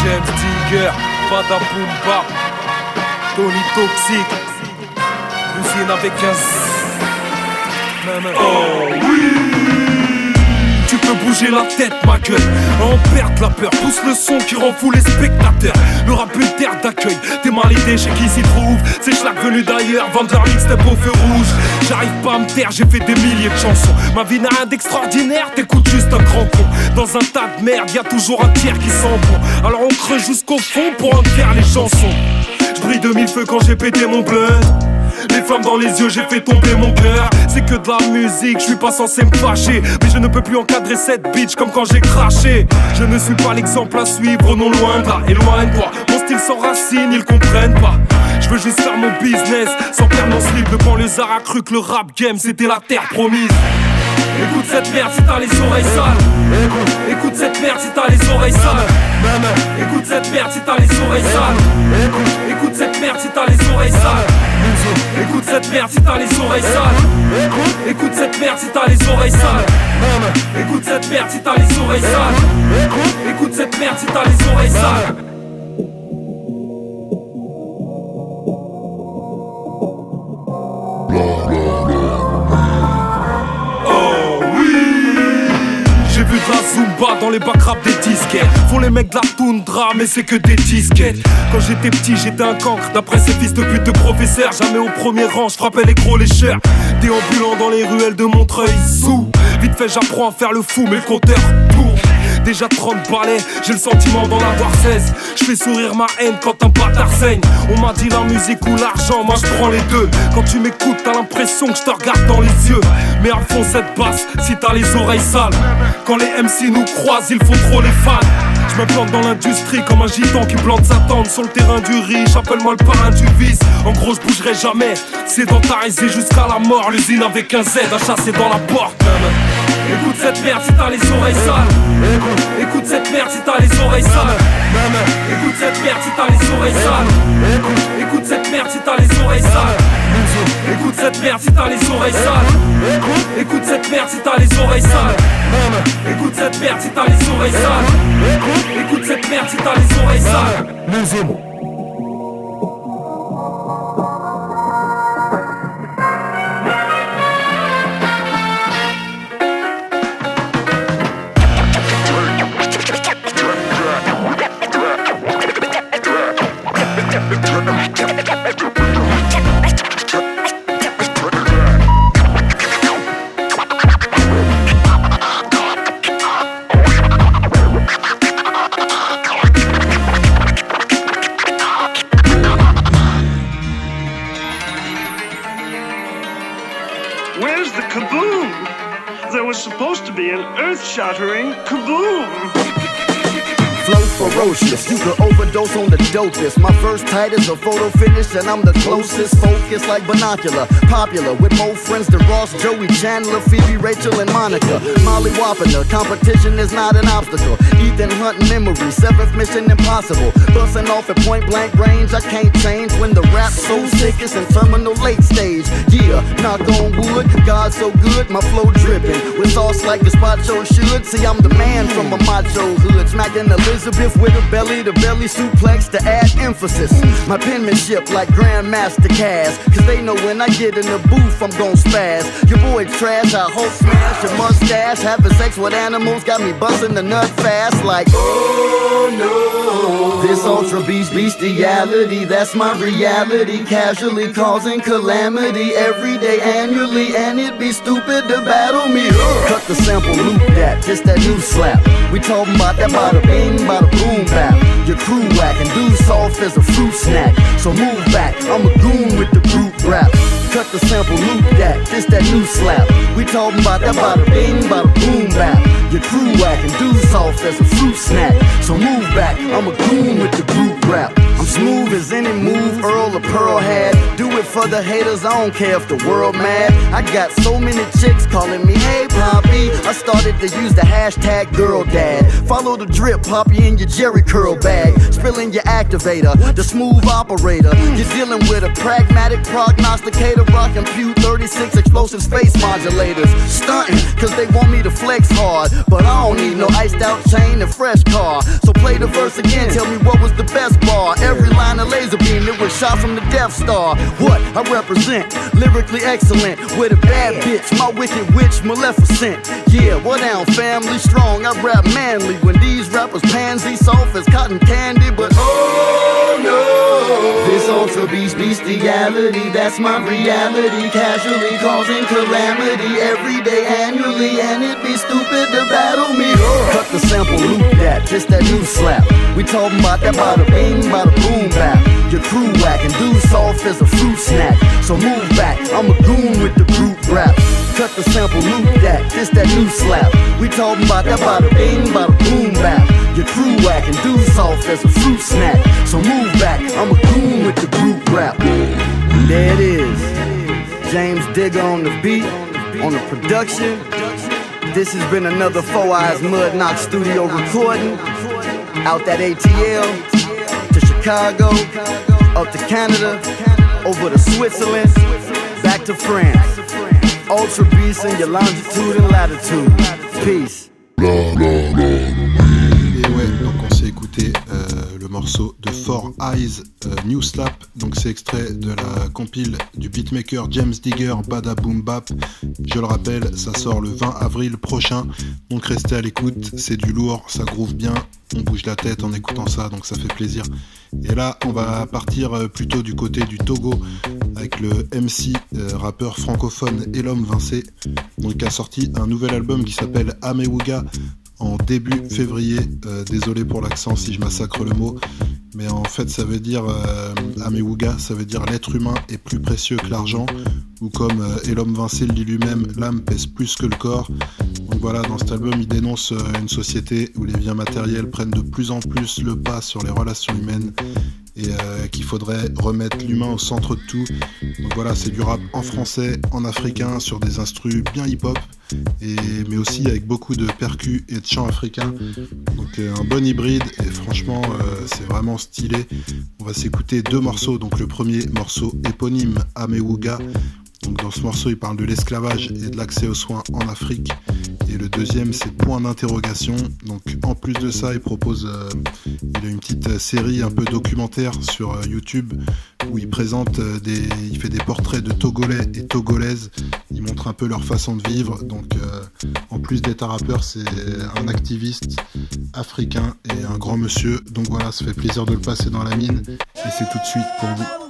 James Digger, Bada Bap, Tony Toxic, l'usine avec un. Oh peux bouger la tête, ma gueule. En perdre la peur, pousse le son qui rend fou les spectateurs. Le rap une terre d'accueil, t'es mal idée chez qui s'y trouve. C'est schlag venu d'ailleurs, vendre leur mixtape au feu rouge. J'arrive pas à me taire, j'ai fait des milliers de chansons. Ma vie n'a rien d'extraordinaire, t'écoutes juste un grand con. Dans un tas de merde, y a toujours un tiers qui sent bon. Alors on creuse jusqu'au fond pour en faire les chansons. Je brille de mille feux quand j'ai pété mon blunt. Les flammes dans les yeux, j'ai fait tomber mon cœur. C'est que de la musique, je suis pas censé me fâcher. Mais je ne peux plus encadrer cette bitch comme quand j'ai craché. Je ne suis pas l'exemple à suivre, non loin de là, éloigne-toi. Mon style sans racine, ils comprennent pas. Je veux juste faire mon business sans perdre mon slip. Le banlieusard a cru que le rap game c'était la terre promise. Écoute cette merde si t'as les oreilles sales. Écoute, cette merde si t'as les oreilles sales. Écoute cette merde si t'as les oreilles sales. Écoute cette merde si t'as les oreilles sales. Écoute cette merde si t'as les oreilles sales. Écoute cette merde si t'as les oreilles sales. Écoute cette merde si t'as les oreilles sales. Écoute cette merde si t'as les oreilles sales. Zumba dans les bacs rap des disquettes. Font les mecs de la toundra, mais c'est que des disquettes. Quand j'étais petit, j'étais un cancre. D'après ces fils de pute de professeurs, jamais au premier rang, je frappais les gros, les chers. Déambulant dans les ruelles de Montreuil, sous. Vite fait, j'apprends à faire le fou, mais le compteur tourne. Déjà 30 balais, j'ai le sentiment d'en avoir 16. Je fais sourire ma haine quand un bâtard saigne. On m'a dit la musique ou l'argent, moi je prends les deux. Quand tu m'écoutes, t'as l'impression que je te regarde dans les yeux. Mais à fond cette basse, si t'as les oreilles sales. Quand les MC nous croisent, il faut trop les fans. Je me plante dans l'industrie comme un gitan qui plante sa tente sur le terrain du riche. Appelle-moi le parrain du vice. En gros, je bougerai jamais. Sédentarisé jusqu'à la mort. L'usine avec un Z à chasser dans la porte. Écoute cette merde si t'as les oreilles sales. Écoute cette merde si t'as les oreilles sales. Écoute cette merde si t'as les oreilles sales. Écoute cette merde si t'as les oreilles sales. Écoute cette merde si t'as les oreilles sales. Écoute cette merde si t'as les oreilles sales. Écoute cette merde si t'as les oreilles sales. Écoute cette merde si t'as les oreilles sales. Shattering kaboom. Flow ferocious, you could overdose on the dopest. My first tight is a photo finish, and I'm the closest. Focus like binocular, popular with more friends than Ross, Joey, Chandler, Phoebe, Rachel, and Monica. Molly Wapner, competition is not an obstacle. Ethan Hunt memory, seventh mission impossible. Busting off at point blank range, I can't change when the rap so sick it's in terminal late stage. Yeah, knock on wood, God so good, my flow dripping with sauce like gazpacho should. See, I'm the man from a macho hood, smacking Elizabeth with a belly to belly suplex to add emphasis. My penmanship like Grandmaster Caz, cause they know when I get in the booth, I'm gon' spaz. Your boy trash, I hope smash your mustache. Having sex with animals got me busting the nut fast, like, oh no. This ultra beast bestiality, that's my reality. Casually causing calamity every day, annually, and it'd be stupid to battle me. Ugh. Cut the sample, loop that, just that new slap. We talking about that bada bing, bada boom bap. Your crew whack and do soft as a fruit snack. So move back, I'm a goon with the group rap. Cut the sample, loop that, this that new slap. We talking about that bada bing, bada boom bap. Your crew whack and do soft as a fruit snack. So move back, I'm a goon with the group rap. Smooth as any move Earl or Pearl had. Do it for the haters, I don't care if the world mad. I got so many chicks calling me, hey Poppy. I started to use the hashtag girl dad. Follow the drip, Poppy in your Jerry curl bag. Spilling your activator, the smooth operator. You're dealing with a pragmatic prognosticator, rocking Pew 36 explosive space modulators. Stunting, cause they want me to flex hard. But I don't need no iced out chain and fresh car. So play the verse again, tell me what was the best bar. Every line a laser beam, it was shot from the Death Star. What I represent, lyrically excellent. With a bad bitch, my wicked witch, Maleficent. Yeah, what down, family strong. I rap manly when these rappers pansy soft as cotton candy. But oh no, this ultra beast bestiality, that's my reality. Casually causing calamity every day, annually, and it'd be stupid to battle me. Cut the sample, loop that, just that new slap. We talking about that bada bing, bada boom bap. Your crew whack and do soft as a fruit snack. So move back, I'm a goon with the group rap. Cut the sample, loop that, this that new slap. We talking about that bada bing, bada boom bap. Your crew whack and do soft as a fruit snack. So move back, I'm a goon with the group rap. There it is. James Digger on the beat, on the production. This has been another Four Eyes Mud Knock studio recording. Out that ATL Chicago, up to Canada, over to Switzerland, back to France. Et ouais, donc on s'est écouté euh, le morceau de Four Eyes New Slap. Donc c'est extrait de la compile du beatmaker James Digger Bada Boom Bap. Je le rappelle, ça sort le 20 avril prochain. Donc restez à l'écoute, c'est du lourd, ça groove bien, on bouge la tête en écoutant ça, donc ça fait plaisir. Et là, on va partir plutôt du côté du Togo avec le MC, rappeur francophone Elom Vincé, donc qui a sorti un nouvel album qui s'appelle Amewuga en début février. Euh, désolé pour l'accent si je massacre le mot, mais en fait ça veut dire euh, Amewuga, ça veut dire l'être humain est plus précieux que l'argent, ou comme euh, Elom le dit lui-même, l'âme pèse plus que le corps. Donc voilà, dans cet album, il dénonce une société où les biens matériels prennent de plus en plus le pas sur les relations humaines et euh, qu'il faudrait remettre l'humain au centre de tout. Donc voilà, c'est du rap en français, en africain, sur des instrus bien hip-hop, mais aussi avec beaucoup de percus et de chants africains. Donc euh, un bon hybride, et franchement, euh, c'est vraiment stylé. On va s'écouter deux morceaux. Donc le premier morceau éponyme, Amewuga, donc dans ce morceau, il parle de l'esclavage et de l'accès aux soins en Afrique. Le deuxième, c'est point d'interrogation. Donc en plus de ça, il propose, euh, il a une petite euh, série un peu documentaire sur euh, YouTube où il présente des, il fait des portraits de Togolais et Togolaises. Il montre un peu leur façon de vivre. Donc en plus d'être un rappeur, c'est un activiste africain et un grand monsieur. Donc voilà, ça fait plaisir de le passer dans la mine. Et c'est tout de suite pour vous.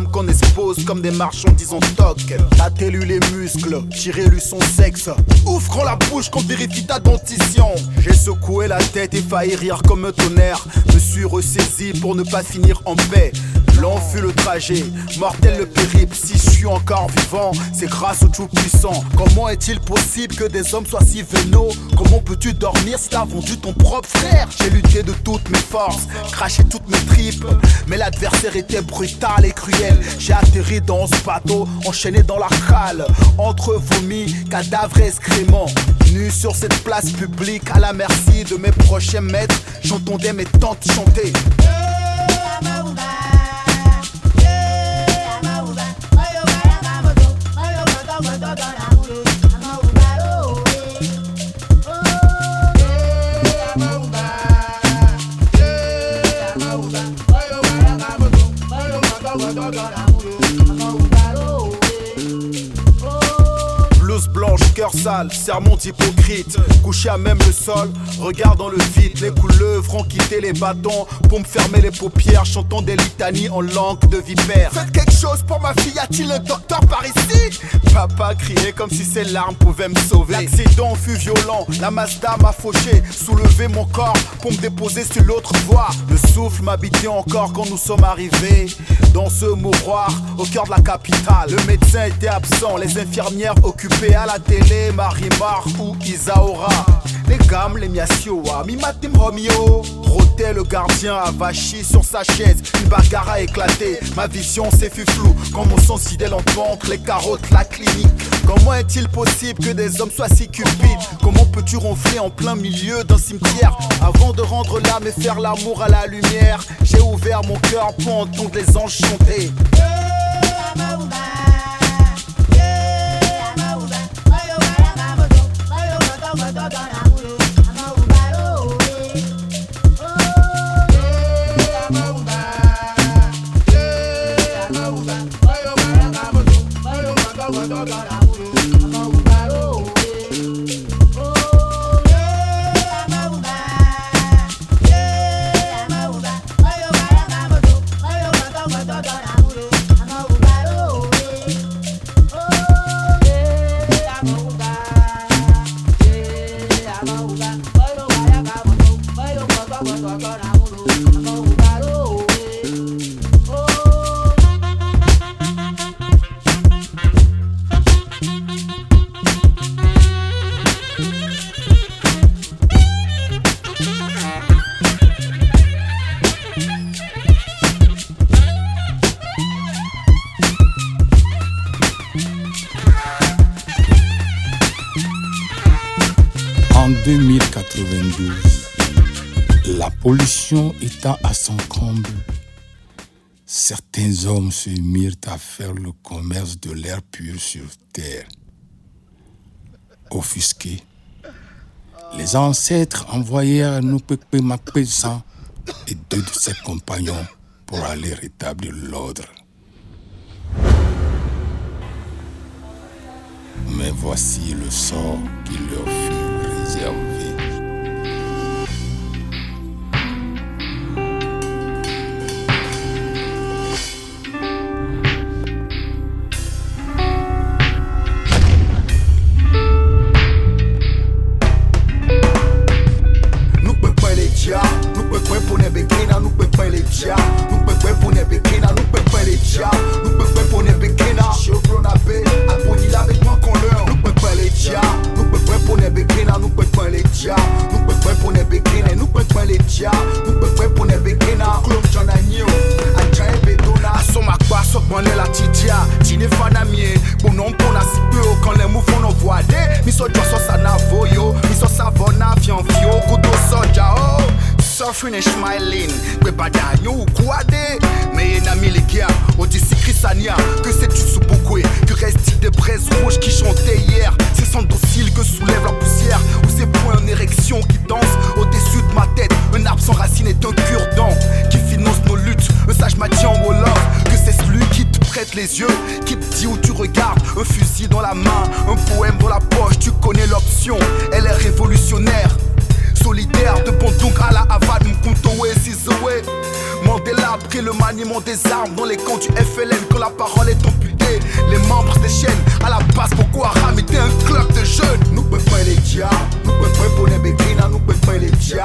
Qu'on expose comme des marchandises en toc. Tâtez lui les muscles, tirez-lui son sexe. Ouvrons la bouche qu'on vérifie ta dentition. J'ai secoué la tête et failli rire comme un tonnerre. Me suis ressaisi pour ne pas finir en paix. Long fut le trajet, mortel le périple. Si je suis encore vivant, c'est grâce au Tout-Puissant. Comment est-il possible que des hommes soient si vénaux? Comment peux-tu dormir si t'as vendu ton propre frère? J'ai lutté de toutes mes forces, craché toutes mes tripes. Mais l'adversaire était brutal et cruel. J'ai atterri dans ce bateau, enchaîné dans la cale. Entre vomis, cadavres et excréments. Nu sur cette place publique, à la merci de mes prochains maîtres, j'entendais mes tantes chanter. Cuando todo cœur sale, sermon d'hypocrite. Couché à même le sol, regardant le vide. Les couleuvres ont quitté les bâtons pour me fermer les paupières, chantant des litanies en langue de vipère. Faites quelque chose pour ma fille, y a-t-il un docteur par ici? Papa criait comme si ses larmes pouvaient me sauver. L'accident fut violent, la Mazda m'a fauché, soulevé mon corps pour me déposer sur l'autre voie. Le souffle m'habitait encore quand nous sommes arrivés dans ce mouroir au cœur de la capitale. Le médecin était absent, les infirmières occupées à la télé, Marimar ou Isaora. Les gammes, les miasioa, mimatim Romeo. Rotait le gardien avachi sur sa chaise, une bagarre a éclaté. Ma vision s'est fut floue, quand mon sang s'y ventre, les carottes, la clinique. Comment est-il possible que des hommes soient si cupides? Comment peux-tu ronfler en plein milieu d'un cimetière? Avant de rendre l'âme et faire l'amour à la lumière, j'ai ouvert mon cœur pour entendre les anges down. Pollution étant à son comble, certains hommes se mirent à faire le commerce de l'air pur sur Terre. Offusqués, les ancêtres envoyèrent Nupekpe Mapesa et deux de ses compagnons pour aller rétablir l'ordre. Mais voici le sort qui leur fut réservé. Kwe bada nyo ou kwade Meye Que sais-tu sous Bokwe? Que reste-t-il des braises rouges qui chantaient hier? Ces cendres dociles que soulève la poussière Ou ces points en érection qui dansent Au-dessus de ma tête Un arbre sans racines est un cure-dent Qui finance nos luttes. Un sage m'a dit en Wolof Que c'est celui qui te prête les yeux? Qui te dit où tu regardes? Un fusil dans la main Un poème dans la poche Tu connais l'option. Elle est révolutionnaire Solidaire de Bondung à la Havane, Mkuntowe, Sizowe. Mandela a pris le maniement des armes dans les camps du FLN quand la parole est amputée. Les membres des chaînes à la base, Boko Haram était un club de jeunes? Nous peut pas les dia, nous peut pas les béquina, nous peut pas les dia,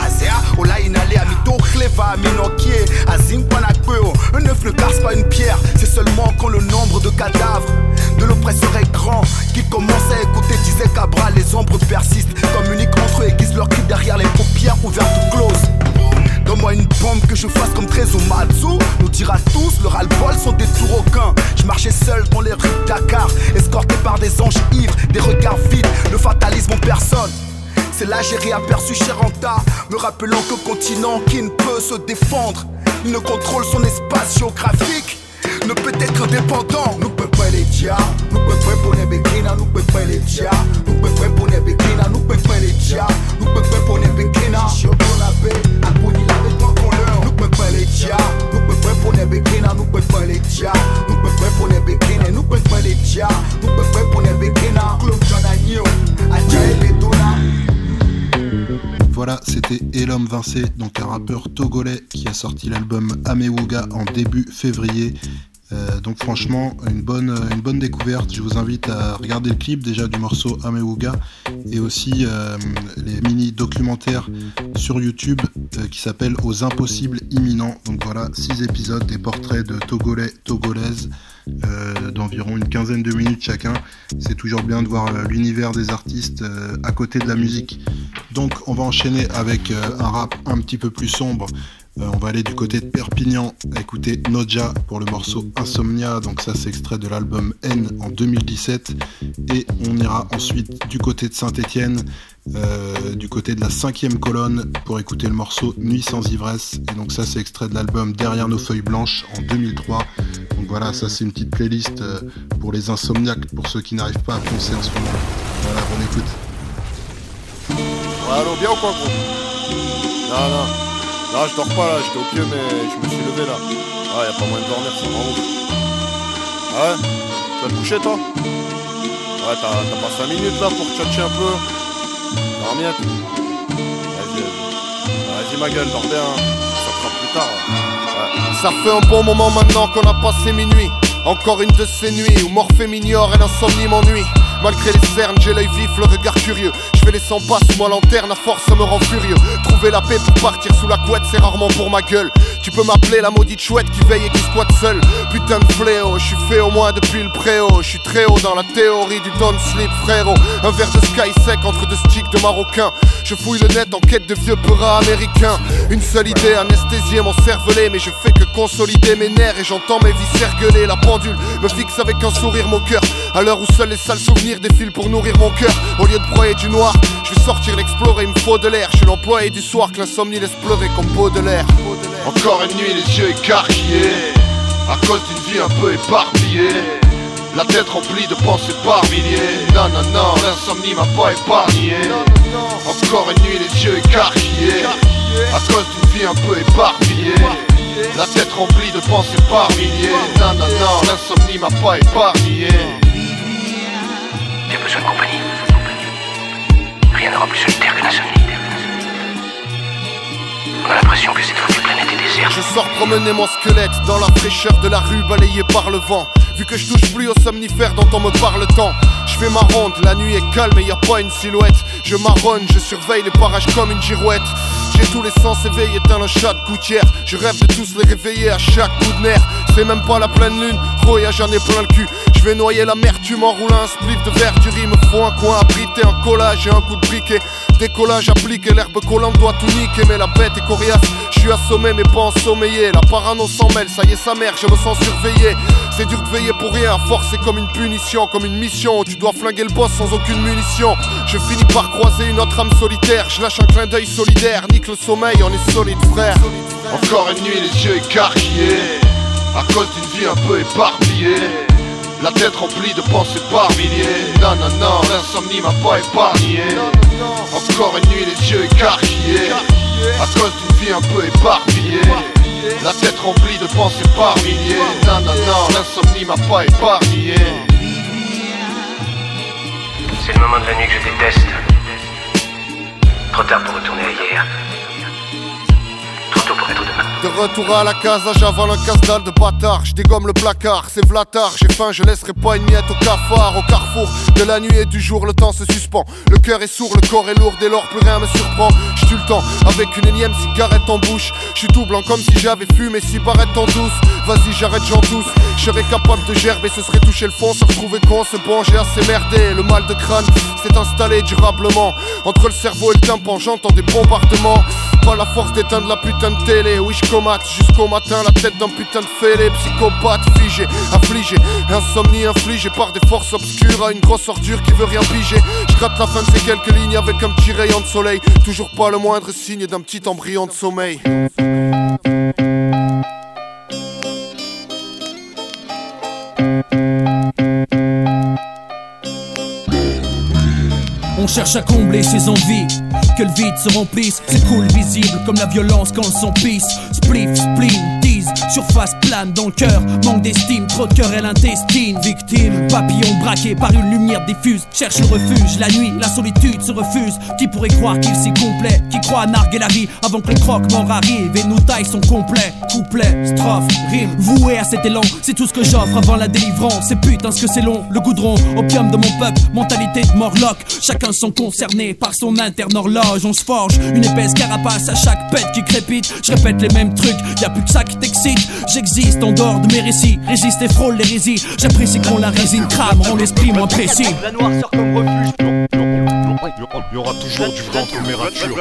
Azea. Azim panakpeo, un œuf ne casse pas une pierre. C'est seulement quand le nombre de cadavres de l'oppresseur est grand qu'ils commencent à écouter, disait Cabral. Les ombres persistent, communiquent entre eux, aiguisent leurs cris derrière les paupières ouvertes ou closes. Donne-moi une bombe que je fasse comme Matsu Nous dira tous, le ras-le-bol sont des aucun Je marchais seul dans les rues de Dakar Escorté par des anges ivres, des regards vides Le fatalisme en personne c'est là j'ai réaperçu Cheranta Me rappelant que continent qui ne peut se défendre Il ne contrôle son espace géographique Ne peut être indépendant Nous peut pas les dia Nous peut pas pour les béquina Nous peut pas les dia Nous peut pas pour les béquina Nous peut pas les dia Nous peut pas pour les béquina Je paix À Pony la moi qu'on leur Nous peut pas les dia Nous peut pas pour les béquina Nous peut pas les dia Nous peut pas pour les béquina Nous peut pas les dia Nous peut pas pour les béquina Club John Agnew Voilà, c'était Elom Vincé, donc un rappeur togolais qui a sorti l'album Amewuga en début février. Euh, donc franchement, une bonne, une bonne découverte. Je vous invite à regarder le clip déjà du morceau Amewuga et aussi euh, les mini documentaires sur YouTube euh, qui s'appellent Aux impossibles imminents. Donc voilà, six épisodes, des portraits de Togolais, Togolaises d'environ une quinzaine de minutes chacun. C'est toujours bien de voir l'univers des artistes à côté de la musique. Donc on va enchaîner avec un rap un petit peu plus sombre. Euh, on va aller du côté de Perpignan, écouter Noja pour le morceau Insomnia. Donc ça c'est extrait de l'album N en 2017. Et on ira ensuite du côté de Saint-Étienne, euh, du côté de la cinquième colonne pour écouter le morceau Nuit sans ivresse. Et donc ça c'est extrait de l'album Derrière nos feuilles blanches en 2003. Donc voilà, ça c'est une petite playlist euh, pour les insomniaques, pour ceux qui n'arrivent pas à penser en ce moment. Voilà, on écoute. Bien ou quoi, gros? Non, je dors pas là, j'étais au pied, mais je me suis levé là. Ah, y'a pas moyen de dormir, ça rend ouf. Ah ouais? Tu vas te coucher, toi? Ouais, t'as pas 5 minutes là pour tchatcher un peu miette Vas-y, vas-y. Ma gueule, dors bien. hein. Ça sera plus tard. Ça fait un bon moment maintenant qu'on a passé minuit. Encore une de ces nuits où Morphée m'ignore et l'insomnie m'ennuie. Malgré les cernes, j'ai l'œil vif, le regard curieux. Je fais les 100 pas sous ma lanterne, à force ça me rend furieux. Trouver la paix pour partir sous la couette, c'est rarement pour ma gueule. Tu peux m'appeler la maudite chouette qui veille et qui squatte seule. Putain de fléau, je suis fait au moins depuis le préau. Je suis très haut dans la théorie du don't sleep, frérot. Un verre de sky sec entre deux sticks de marocain. Je fouille le net en quête de vieux peuras américains. Une seule idée, anesthésier mon cervelet. Mais je fais que consolider mes nerfs et j'entends mes viscères gueuler. Me fixe avec un sourire mon cœur. À l'heure où seuls les sales souvenirs défilent pour nourrir mon cœur. Au lieu de broyer du noir, je vais sortir l'explorer, il me faut de l'air. Je suis l'employé du soir que l'insomnie laisse pleurer comme peau de l'air. Encore une nuit, les yeux écarquillés, à cause d'une vie un peu éparpillée. La tête remplie de pensées par milliers. Non, non, non, l'insomnie m'a pas épargné. Encore une nuit, les yeux écarquillés, à cause d'une vie un peu éparpillée. La tête remplie de pensées par milliers. Non, non, non, l'insomnie m'a pas épargné. J'ai besoin de compagnie. Rien rend plus solitaire que l'insomnie. On l'impression que cette foutue planète est déserte. Je sors promener mon squelette dans la fraîcheur de la rue balayée par le vent. Vu que je touche plus au somnifère dont on me parle tant. Je fais ma ronde, la nuit est calme et y a pas une silhouette. Je marronne, je surveille les parages comme une girouette. J'ai tous les sens éveillés, éteint le chat de gouttière. Je rêve de tous les réveiller à chaque coup de nerf. C'est même pas la pleine lune, Roya j'en ai plein le cul. Je vais noyer l'amertume en roulant un spliff de verdure. Il me faut un coin abrité, un collage et un coup de briquet. Décollage appliqué, l'herbe collante doit tout niquer. Mais la bête est coriace, je suis assommé mais pas ensommeillé. La parano s'en mêle, ça y est sa mère, je me sens surveillé. C'est dur de veiller pour rien, force c'est comme une punition, comme une mission. Tu dois flinguer le boss sans aucune munition. Je finis par croiser une autre âme solitaire. Je lâche un clin d'œil solidaire, nique le sommeil, on est solide frère. Encore une nuit, les yeux écarquillés, à cause d'une vie un peu éparpillée. La tête remplie de pensées par milliers. Non, non, non, l'insomnie m'a pas épargné. Encore une nuit, les yeux écarquillés, à cause d'une vie un peu éparpillée. La tête remplie de pensées par milliers. Non, non, non, l'insomnie m'a pas épargné. C'est le moment de la nuit que je déteste. Trop tard pour retourner à hier. Trop tôt pour être demain. De retour à la casa, j'avale un casse-dalle de bâtard. Je dégomme le placard, c'est vlatard. J'ai faim, je laisserai pas une miette au cafard. Au carrefour de la nuit et du jour, le temps se suspend. Le cœur est sourd, le corps est lourd, dès lors plus rien me surprend. Je le temps avec une énième cigarette en bouche. Je suis tout blanc comme si j'avais fumé six barrettes en douce. Vas-y, j'arrête, j'en douce. Je capable de gerber, ce serait toucher le fond, se retrouver con, se bon, j'ai assez merdé. Le mal de crâne s'est installé durablement. Entre le cerveau et le tympan, j'entends des bombardements. Pas la force d'éteindre la putain de télé. Oui, je comate jusqu'au matin, la tête d'un putain de fêlé. Psychopathe, figé, affligé. Insomnie infligée par des forces obscures à une grosse ordure qui veut rien piger. Je gratte la fin de ces quelques lignes avec un petit rayon de soleil. Toujours pas le moindre signe d'un petit embryon de sommeil. Cherche à combler ses envies, que le vide se remplisse. C'est cool, visible comme la violence quand le son pisse. Spliff, spleen, tease, surface plane dans le cœur. Manque d'estime, trop de cœur et l'intestine. Victime, papillon braqué par une lumière diffuse. Cherche refuge, la nuit, la solitude se refuse. Qui pourrait croire qu'il s'y complète Qui croit à narguer la vie avant que le croque-mort arrive et nous taille son complet. Couplet, strophe, rime, voué à cet élan. C'est tout ce que j'offre avant la délivrance. C'est putain ce que c'est long, le goudron, opium de mon peuple, mentalité de morlock. Chacun sont concernés par son interne horloge. On se forge une épaisse carapace à chaque pète qui crépite. Je répète les mêmes trucs, y a plus que ça qui t'excite. J'existe en dehors de mes récits, résiste et frôle l'hérésie. J'apprécie quand la résine crame, rend l'esprit moins précis. La noire sort comme refuge. Il y aura toujours du vrai entre mes ratures.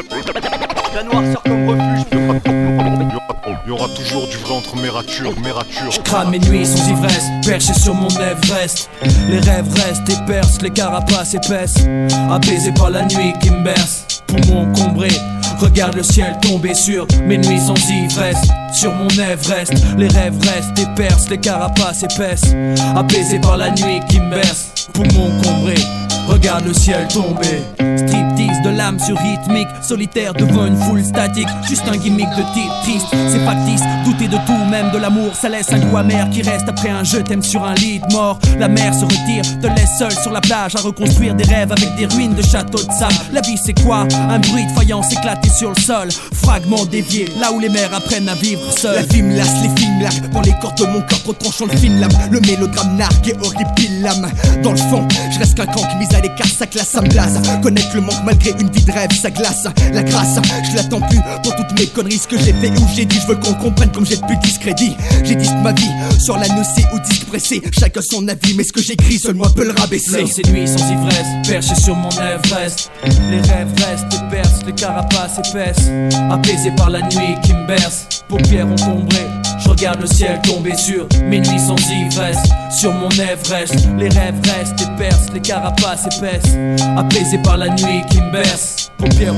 La noire sort comme refuge. Il y aura toujours du vrai entre mes ratures, mes ratures. Je crame mes nuits sous ivresse, perché sur mon Everest. Les rêves restent et percent, les carapaces épaisses. Apaisé par la nuit qui me berce, poumons encombrés. Regarde le ciel tomber sur mes nuits sans ivresse. Sur mon Everest, les rêves restent et percent, les carapaces épaisses. Apaisé par la nuit qui me berce, poumons encombrés. Regarde le ciel tomber. Striptease de l'âme sur rythmique, solitaire devant une foule statique, juste un gimmick de type triste, c'est factice, douter de tout, même de l'amour, ça laisse un goût amer qui reste. Après un je t'aime sur un lit de mort. La mer se retire, te laisse seul sur la plage à reconstruire des rêves avec des ruines de châteaux de sable. La vie c'est quoi? Un bruit de faïence éclaté sur le sol, fragment dévié, là où les mers apprennent à vivre seules. La vie me lasse, les films larguent Pour les cordes de mon corps, tranchant le film lame. Le mélodrame nargue et horripile l'âme Dans le fond, je reste qu'un camp qui mise à l'écart sa classe, ça me blase Connaître le manque malgré une vie de rêve, ça glace La grâce, je l'attends plus pour toutes mes conneries. Ce que j'ai fait ou j'ai dit, je veux qu'on comprenne comme j'ai plus de discrédit. J'ai dit ma vie sur la nocée ou disque pressé Chacun son avis, mais ce que j'écris, seul moi peut le rabaisser. Ces nuits sans ivresse, perché sur mon Everest. Les rêves restent et percent, les carapaces épaisses. Apaisé par la nuit qui me berce Paupières encombrées, je regarde le ciel tomber sur mes nuits sans ivresse. Sur mon Everest, les rêves restent et percent, les carapaces épaisses. Apaisé par la nuit qui me berce Paupières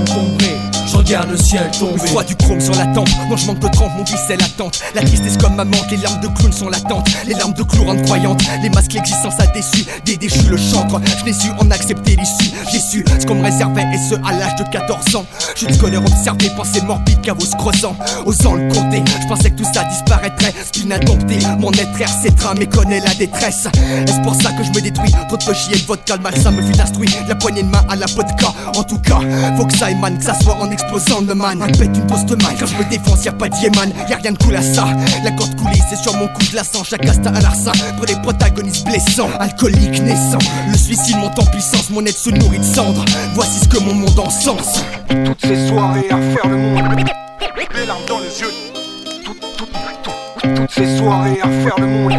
regarde le ciel tomber. Le froid du chrome sur la tempe, non je manque de trempe, mon vice c'est l'attente La tristesse comme ma manque, les larmes de clown sont latentes. Les larmes de clou rendent croyantes, les masques l'existence a déçu. Des déchus le chancre, je n'ai su en accepter l'issue. J'ai su ce qu'on me réservait et ce à l'âge de 14 ans. Je te connais observé, pensée morbide, cavos creusant Osant le compter, je pensais que tout ça disparaîtrait. Spin indompté, mon être RC mais connaît la détresse. Est-ce pour ça que je me détruis? Trop de chier de vodka, le malsain me fut instruit. La poignée de main à la vodka En tout cas, faut que ça émane, que ça soit en explosant le man. Pète une pause de main, quand je me défonce y'a pas de Yéman Y'a rien de cool à ça, la corde coulée c'est sur mon cou, je la sens Chaque asta à l'arsa, pour les protagonistes blessants. Alcoolique naissant, le suicide monte en puissance Mon être se nourrit de cendres, voici ce que mon monde encense Toutes ces soirées à faire le monde. Les larmes dans les yeux toutes ces soirées à faire le monde.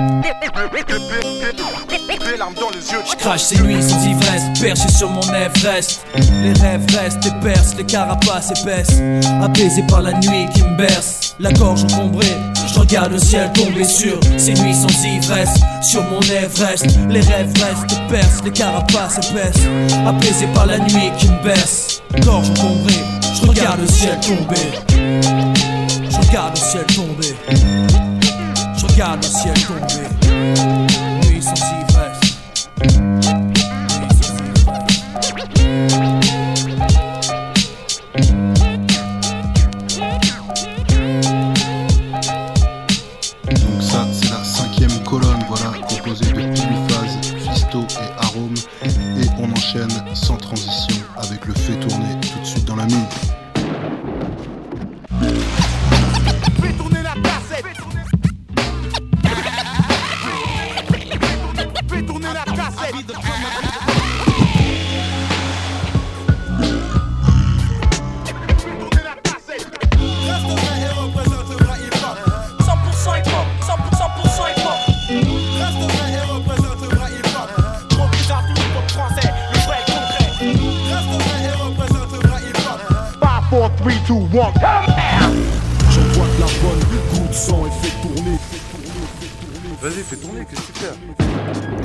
Larmes dans les yeux. Je crache ces nuits sans ivresse Perché sur mon Everest. Les rêves restent et percent Les carapaces épaisses Apaisé par la nuit qui me berce La gorge encombrée. Je regarde le ciel tomber sur Ces nuits sans ivresse. Sur mon Everest Les rêves restent et percent Les carapaces épaisses Apaisé par la nuit qui me berce Gorge encombrée. Je regarde le ciel tomber. Je regarde le ciel tomber cadre, ciel tombé, nuit sensible. One. J'envoie de la bonne, coup de sang et fais tourner. Vas-y, fais tourner, qu'est-ce que tu fais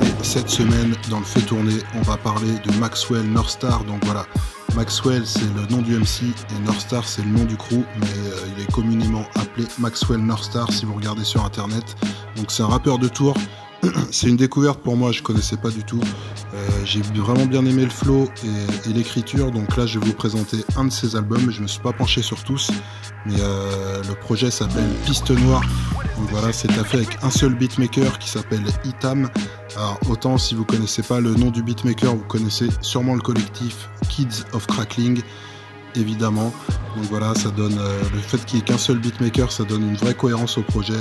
Et cette semaine, dans le fait tourner, on va parler de Maxwell Northstar. Donc voilà, Maxwell c'est le nom du MC et Northstar c'est le nom du crew, mais euh, il est communément appelé Maxwell Northstar si vous regardez sur internet. Donc c'est un rappeur de tour. c'est une découverte pour moi, je connaissais pas du tout. Euh, J'ai vraiment bien aimé le flow et, l'écriture, donc là je vais vous présenter un de ses albums. Je me suis pas penché sur tous, mais euh, le projet s'appelle Piste Noire. Donc voilà, c'est fait avec un seul beatmaker qui s'appelle Itam. Alors autant si vous connaissez pas le nom du beatmaker, vous connaissez sûrement le collectif Kids of Crackling, évidemment. Donc voilà, ça donne euh, le fait qu'il n'y ait qu'un seul beatmaker, ça donne une vraie cohérence au projet.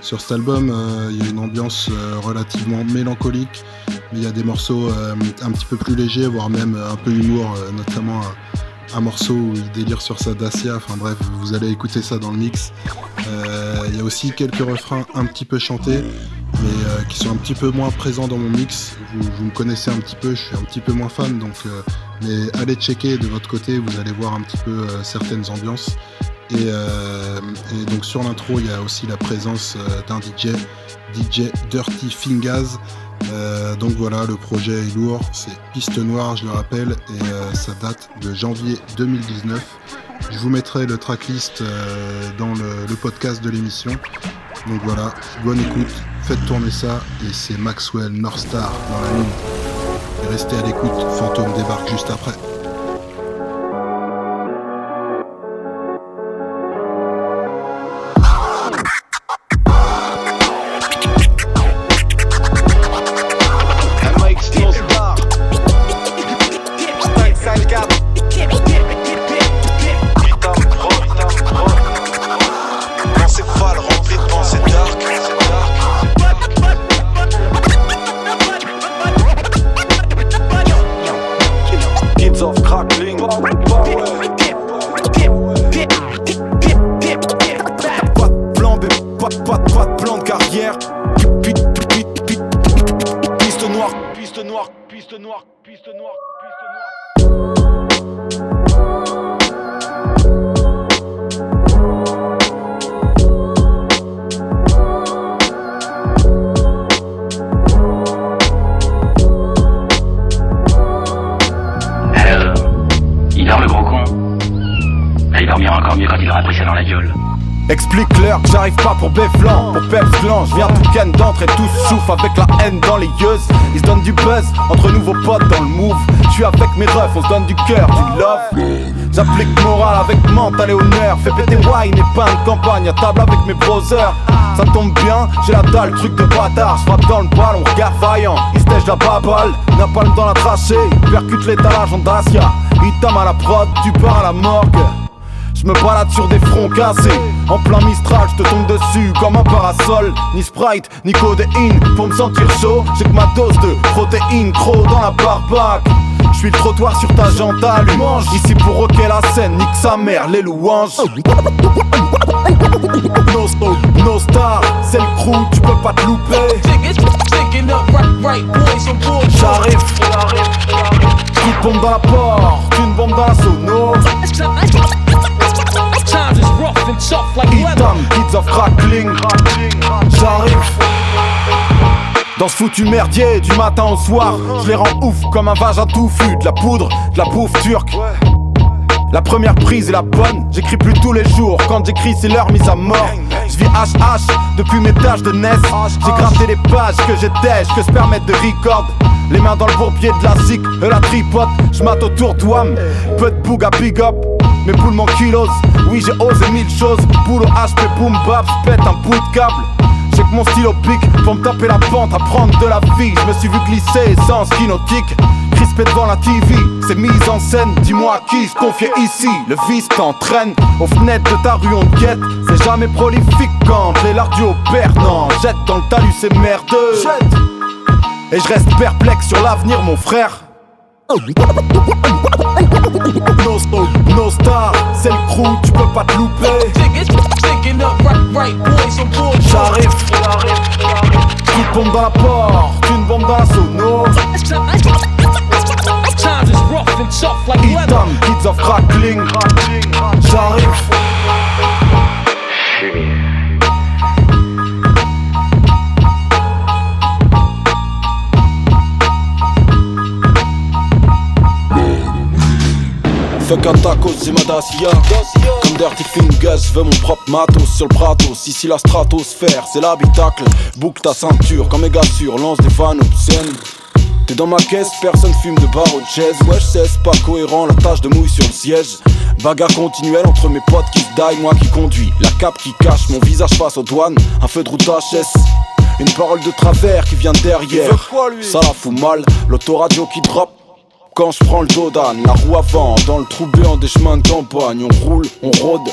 Sur cet album, euh, il y a une ambiance euh, relativement mélancolique, mais il y a des morceaux un petit peu plus légers, voire même un peu humour, notamment un, morceau où il délire sur sa Dacia. Enfin bref, vous allez écouter ça dans le mix. Il y a aussi quelques refrains un petit peu chantés, mais qui sont un petit peu moins présents dans mon mix. Vous, me connaissez un petit peu, je suis un petit peu moins fan, donc mais allez checker de votre côté, vous allez voir un petit peu euh, certaines ambiances. Et, euh, et donc sur l'intro, il y a aussi la présence euh, d'un DJ, DJ Dirty Fingaz. Euh, donc voilà, le projet est lourd, c'est Piste Noire, je le rappelle, et ça date de janvier 2019. Je vous mettrai le tracklist dans le, le podcast de l'émission. Donc voilà, bonne écoute, faites tourner ça, et c'est Maxwell Northstar dans la ligne. Restez à l'écoute, Fantôme débarque juste après. Ça tombe bien, j'ai la dalle, truc de bâtard. Je frappe dans le ballon, regard vaillant. Il stège la baballe, napalm dans la trachée. Percute l'étalage en Dacia. Il tame à la prod, tu pars à la morgue. Je me balade sur des fronts cassés En plein Mistral, je te tombe dessus comme un parasol Ni Sprite, ni codéine Pour me sentir chaud, j'ai que ma dose de protéines Trop dans la barbaque je suis le trottoir sur ta jante allumage Ici pour rocker la scène, nique sa mère, les louanges No, no star, c'est le crew, tu peux pas te louper. J'arrive, de bombe la porte, une bombe la sono. Itam, kids of crackling. J'arrive. Dans ce foutu merdier du matin au soir Je les rends ouf comme un vagin touffu. De la poudre, de la bouffe turque La première prise est la bonne. J'écris plus tous les jours. Quand j'écris c'est leur mise à mort. Je vis HH depuis mes tâches de NES J'ai gratté les pages que dèche Que se permettre de record. Les mains dans le bourbier de la zik et la tripote. Je mate autour d'ouam Peu de boug à big up. Mes poules mon kilos, oui j'ai osé mille choses. Boulot HP boom bap, pète un bout de câble. J'ai que mon stylo pique pour me taper la pente, apprendre de la vie. Je me suis vu glisser sans ski nautique Crispé devant la TV, c'est mise en scène. Dis-moi à qui se confier ici, le vice t'entraîne Aux fenêtres de ta rue on te guette C'est jamais prolifique quand les lards au perdant Jette dans le talus c'est merdeux. Et je reste perplexe sur l'avenir mon frère. No, no, no star, c'est le crew, tu peux pas te louper. J'arrive, coup de bombe dans la porte, une bombe dans la sono. Itam, kids of crackling. J'arrive. Fuck un tacos, c'est ma Dacia. Comme Dirty Fingers, je veux mon propre matos sur le pratos Ici la stratosphère, c'est l'habitacle. Boucle ta ceinture, quand méga sûr, lance des fans obscènes T'es dans ma caisse, personne fume de barre de chaise. Ouais je sais, c'est pas cohérent, la tâche de mouille sur le siège. Bagarre continuelle entre mes potes qui se die, moi qui conduis. La cape qui cache mon visage face aux douanes. Un feu de route HS. Une parole de travers qui vient derrière. Ça la fout mal, l'autoradio qui drop quand je prends le Dodan, la roue avant, dans le trou béant des chemins de campagne, on roule, on rôde,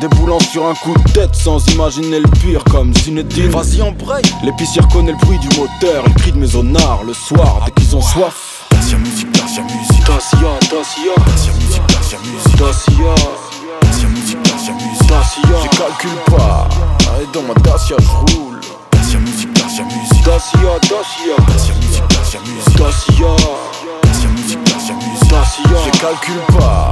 déboulant sur un coup de tête sans imaginer le pire comme Zinedine. Vas-y en break. L'épicier reconnaît le bruit du moteur, il crie de mes honnards le soir dès qu'ils ont soif. Dacia musique, Dacia musique, Dacia, Dacia, Dacia musique, Dacia musique, Dacia, Dacia musique, Dacia musique, Dacia, je calcule pas, et dans ma Dacia je roule. Dacia musique, Dacia musique, Dacia, Dacia, Dacia musique, Dacia musique, Dacia. Je calcule pas.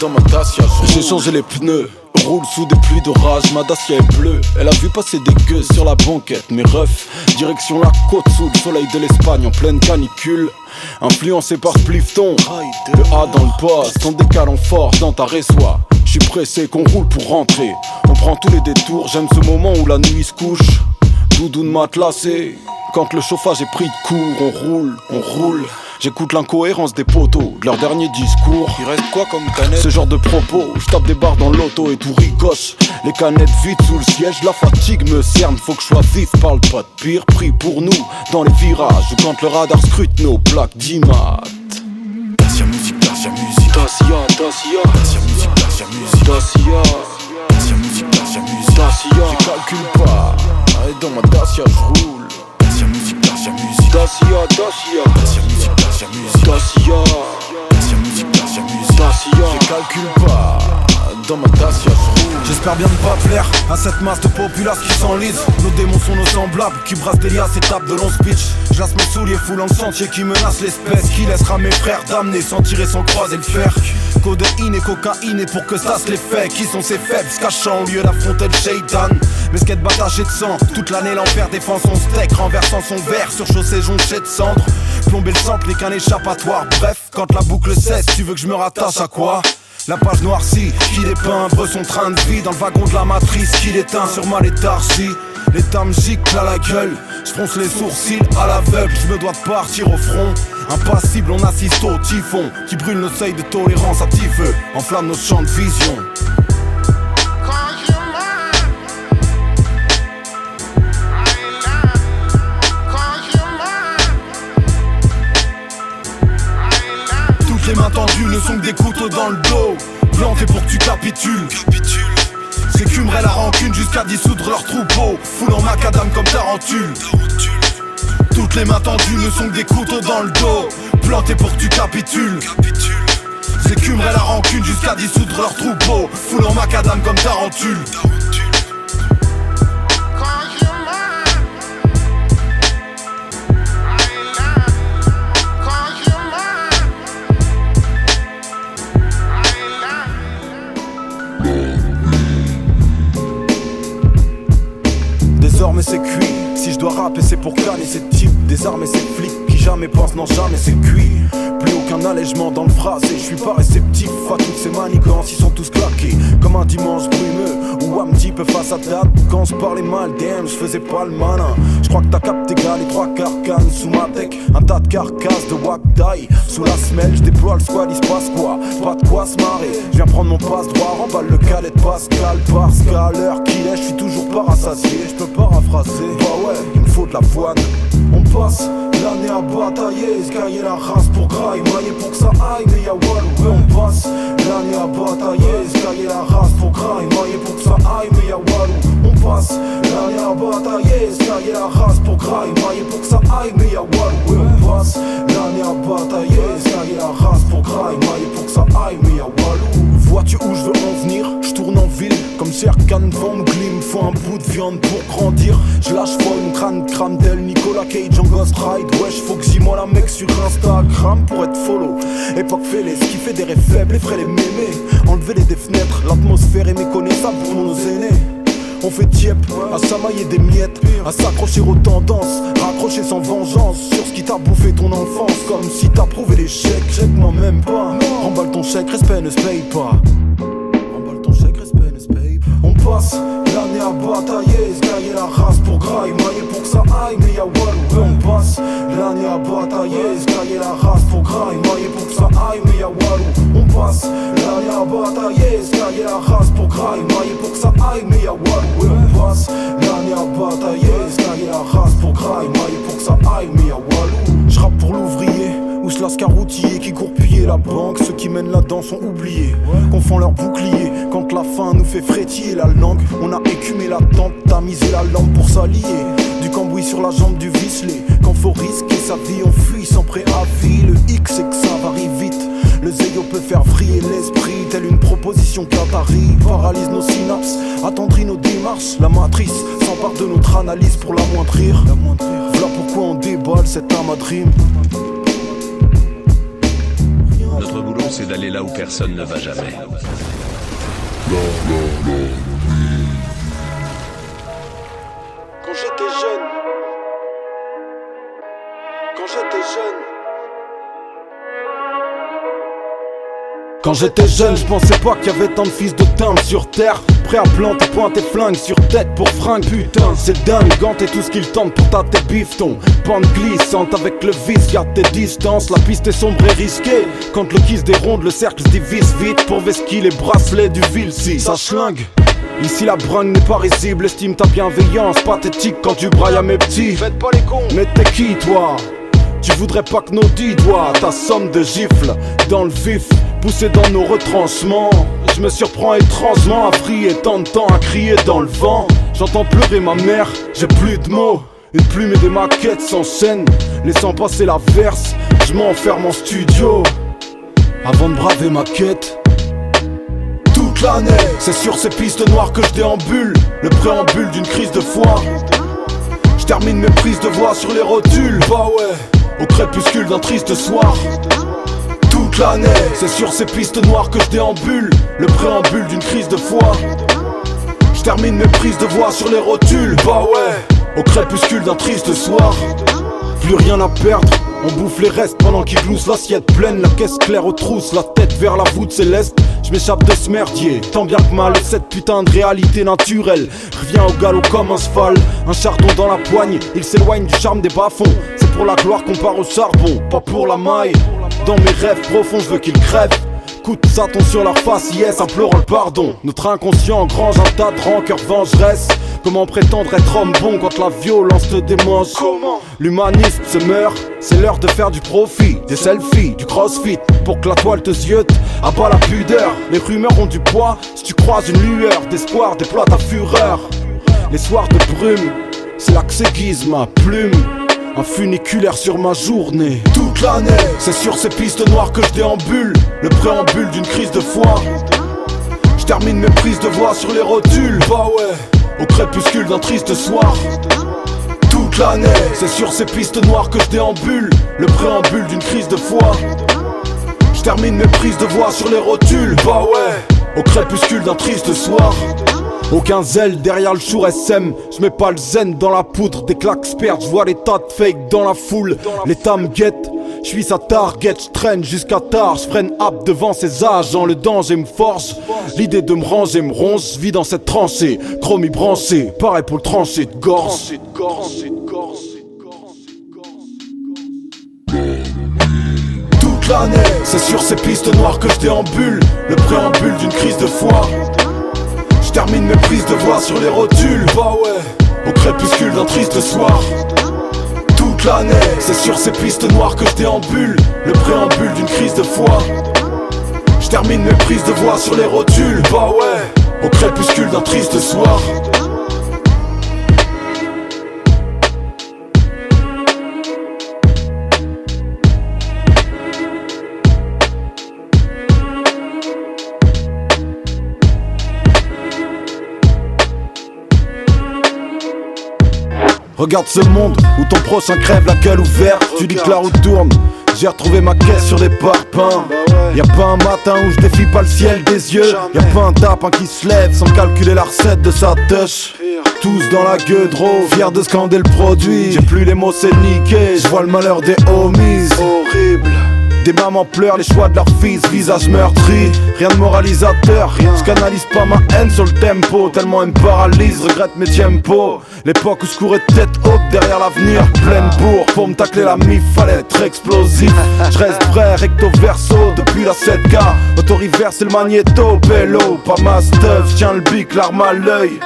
Dans ma Dacia, j'ai changé les pneus. Roule sous des pluies d'orage, ma Dacia est bleue. Elle a vu passer des gueux sur la banquette. Mes refs, direction la côte sous le soleil de l'Espagne en pleine canicule. Influencé par Splifton, le A dans le poste, en force dans ta résoie. Je pressé qu'on roule pour rentrer. On prend tous les détours, j'aime ce moment où la nuit se couche. Doudoune matelassé, quand le chauffage est pris de court, on roule, on roule. J'écoute l'incohérence des poteaux, de leur dernier discours. Il reste quoi comme canette Ce genre de propos, je tape des barres dans l'auto et tout ricoche. Les canettes vides sous le siège, la fatigue me cerne, faut que je sois vif, parle pas de pire prix pour nous. Dans les virages, ou quand le radar scrute nos plaques d'IMAT. Dacia musique, Dacia musique, Dacia, Dacia, Dacia musique, Dacia musique, Dacia, Dacia musique, Dacia musique, Dacia, je calcule pas, et dans ma Dacia je roule. Dacia musique, Dacia musique, Dacia, Dacia, Dacia musique, Dacia musique, Dacia, Dacia musique, Dacia musique, Dacia, je calcule pas, dans ma. J'espère bien ne pas plaire à cette masse de populace qui s'enlise. Nos démons sont nos semblables qui brassent des liasses et tapent de longs speech Je laisse mes souliers foulant le sentier qui menace l'espèce Qui laissera mes frères damnés sans tirer sans croiser le fer. Codeine et cocaïne et pour que ça se les Qui sont ces faibles se cachant au lieu d'affronter le shaitan. Mes skates battachés de sang Toute l'année l'enfer défend son steak Renversant son verre sur chaussée jonchée de cendres Plomber le centre n'est qu'un échappatoire. Bref quand la boucle cesse tu veux que je me rattache à quoi? La page noircie qui dépeint son train de vie dans le wagon de la matrice qui l'éteint sur ma léthargie. Me gicle à la gueule, je fronce les sourcils à l'aveugle, je me dois de partir au front. Impassible, on assiste au typhon qui brûle nos seuils de tolérance à petit feu, enflamme nos champs de vision. Mains tendues ne sont que des couteaux dans le dos, plantés pour que tu capitules. J'écumerai la rancune jusqu'à dissoudre leur troupeau, foulant macadam comme tarentule. Toutes les mains tendues ne sont que des couteaux dans le dos, plantés pour que tu capitules. J'écumerai la rancune jusqu'à dissoudre leur troupeau, foulant macadam comme tarentule. Désormais c'est cuit, si je dois rapper c'est pour canner ces types. Des armes et ces flics qui jamais pensent non jamais c'est cuit Aucun allègement dans le phrasé, je suis pas réceptif à toutes ces manigances, ils sont tous claqués Comme un dimanche brumeux. Ou un petit face à date Quand je parlais mal, damn, je faisais pas le malin. Je crois que t'as capté gars les trois carcanes sous ma tech Un tas de carcasses de Wakdai Sous la semelle, je déploie le squad, il se passe quoi? Pas de quoi se marrer, je viens prendre mon passe droit Remballe le cadet de Pascal. Parce qu'à l'heure qu'il est, je suis toujours pas rassasié. Je peux paraphraser, bah ouais, il me faut de la foine On passe l'année à batailler Escailler la race pour graille Mailler pour que ça aille, mais y'a Walou ouais, on passe l'année à batailler Escailler la race pour graille Mailler pour que ça aille, mais y'a Walou On passe l'année à batailler Escailler la race pour graille Mailler pour que ça aille, mais y'a Walou ouais, on passe l'année à batailler Escailler la race pour graille Mailler pour que ça aille, mais y'a Walou Vois-tu où je veux en venir? Je tourne en ville comme Serkan Van Glim. Faut un bout de viande pour grandir. Je lâche folle, mon crâne crâne tel Nicolas Cage en Ghost Ride. Wesh faut que j'y moi la mec sur Instagram pour être follow. Époque fêlée, ce qui fait des rêves faibles, les frais les mémés. Enlever les des fenêtres, l'atmosphère est méconnaissable pour nos aînés on fait tiep, à s'amailler des miettes, à s'accrocher aux tendances, raccrocher sans vengeance sur ce qui t'a bouffé ton enfance, comme si t'as prouvé l'échec, check moi même pas. Remballe ton chèque, respect ne se paye pas. Remballe ton chèque, respect ne se paye pas. On passe l'année à batailler, escailler la race pour graille, mailler pour que ça aille, mais y'a. Et on passe l'année à batailler, escailler la race pour graille, mailler pour que ça aille, mais y'a Walou. On passe l'année à batailler, escailler la race pour graille, mailler pour que ça aille, mais y'a. Et on passe l'année à batailler, escailler la race pour graille, mailler pour que ça aille, mais y'a Walou. J'rappe pour l'ouvrier. Ou ce lascaroutier qui court piller la banque, ceux qui mènent là-dedans sont oubliés. Confond leur bouclier, quand la faim nous fait frétiller la langue, on a écumé la tente, tamisé la lampe pour s'allier. Du cambouis sur la jambe du vicelé, quand faut risquer sa vie, on fuit sans préavis. Le X c'est que ça varie vite. Le zéyo peut faire vriller l'esprit, telle une proposition qatari. Paralyse nos synapses, attendrit nos démarches. La matrice s'empare de notre analyse pour l'amoindrir. Voilà pourquoi on déballe cette âme à dream. Notre boulot, c'est d'aller là où personne ne va jamais. J'étais jeune, quand j'étais jeune. Quand j'étais jeune, je pensais pas qu'il y avait tant de fils de timbre sur terre. Prêt à planter, pointer flingue sur tête pour fringue. Putain, c'est dingue, ganté tout ce qu'il tente pour tâter bifton. Pente glissante avec le vice, garde tes distances. La piste est sombre et risquée. Quand le kiss déronde, le cercle se divise vite pour vesquiller les bracelets du Vilsi. Ça schlingue. Ici la bringue n'est pas risible, estime ta bienveillance pathétique quand tu brailles à mes petits. Faites pas les cons. Mais t'es qui toi? Tu voudrais pas que nos dix doigts, ta somme de gifles dans le vif, poussé dans nos retranchements. Je me surprends étrangement à frier tant de temps à crier dans le vent. J'entends pleurer ma mère, j'ai plus de mots. Une plume et des maquettes s'enchaînent, laissant passer la verse. Je m'enferme en studio avant de braver ma quête. Toute l'année. C'est sur ces pistes noires que je déambule, le préambule d'une crise de foi. Je termine mes prises de voix sur les rotules, bah ouais, au crépuscule d'un triste soir. Toute l'année, c'est sur ces pistes noires que je déambule, le préambule d'une crise de foi. Je termine mes prises de voix sur les rotules, bah ouais, au crépuscule d'un triste soir. Plus rien à perdre, on bouffe les restes pendant qu'ils gloussent l'assiette pleine, la caisse claire aux trousses, la tête vers la voûte céleste. Je m'échappe de ce merdier, tant bien que mal, cette putain de réalité naturelle revient au galop comme un cheval, un chardon dans la poigne, il s'éloigne du charme des bas-fonds. C'est pour la gloire qu'on part au charbon, pas pour la maille. Dans mes rêves profonds, je veux qu'ils crèvent. De Satan sur leur face, yes, implorant le pardon. Notre inconscient engrange un tas de rancœur vengeresse. Comment prétendre être homme bon quand la violence te démange L'humanisme se meurt, c'est l'heure de faire du profit, des selfies, du crossfit, pour que la toile te ziote. À bas la pudeur, les rumeurs ont du poids. Si tu croises une lueur d'espoir, déploie ta fureur. Les soirs de brume, c'est là que s'aiguise ma plume. Un funiculaire sur ma journée. Toute l'année, c'est sur ces pistes noires que je déambule. Le préambule d'une crise de foi. Je termine mes prises de voix sur les rotules. Bah ouais, au crépuscule d'un triste soir. Toute l'année, c'est sur ces pistes noires que je déambule. Le préambule d'une crise de foi. Je termine mes prises de voix sur les rotules. Bah ouais, au crépuscule d'un triste soir. Aucun zèle derrière le chour SM, je mets pas le zen dans la poudre, des claques perdent, je vois les tas de fake dans la foule, l'état me guette, je suis sa target, je traîne jusqu'à tard, je freine devant ces agents, le danger me force, l'idée de me ranger me ronce, vis dans cette tranchée, chromie branchée, pareil pour le trancher de gorge. Toute l'année, c'est sur ces pistes noires que je déambule, le préambule d'une crise de foi. Je termine mes prises de voix sur les rotules, bah ouais, au crépuscule d'un triste soir. C'est sur ces pistes noires que je déambule, le préambule d'une crise de foi. Je termine mes prises de voix sur les rotules, bah ouais, au crépuscule d'un triste soir. Regarde ce monde où ton prochain crève la gueule ouverte. Tu dis que la route tourne. J'ai retrouvé ma caisse sur les parpaings. Y'a pas un matin où je défie pas le ciel des yeux. Y'a pas un tapin qui se lève sans calculer la recette de sa touche. Tous dans la gueule drôle, fiers de scander le produit. J'ai plus les mots, c'est niqué. Je vois le malheur des homies. Horrible. Des mamans pleurent les choix de leur fils, visage meurtri. Rien de moralisateur, je canalise pas ma haine sur le tempo. Tellement elle me paralyse, regrette mes tempos. L'époque où je courais tête haute derrière l'avenir, pleine bourre. Pour me tacler la mif, fallait être explosif. Je reste prêt, recto verso depuis la 7K. Auto-reverse c'est le magnéto, bello, pas ma stuff. Tiens le bic, l'arme à l'œil.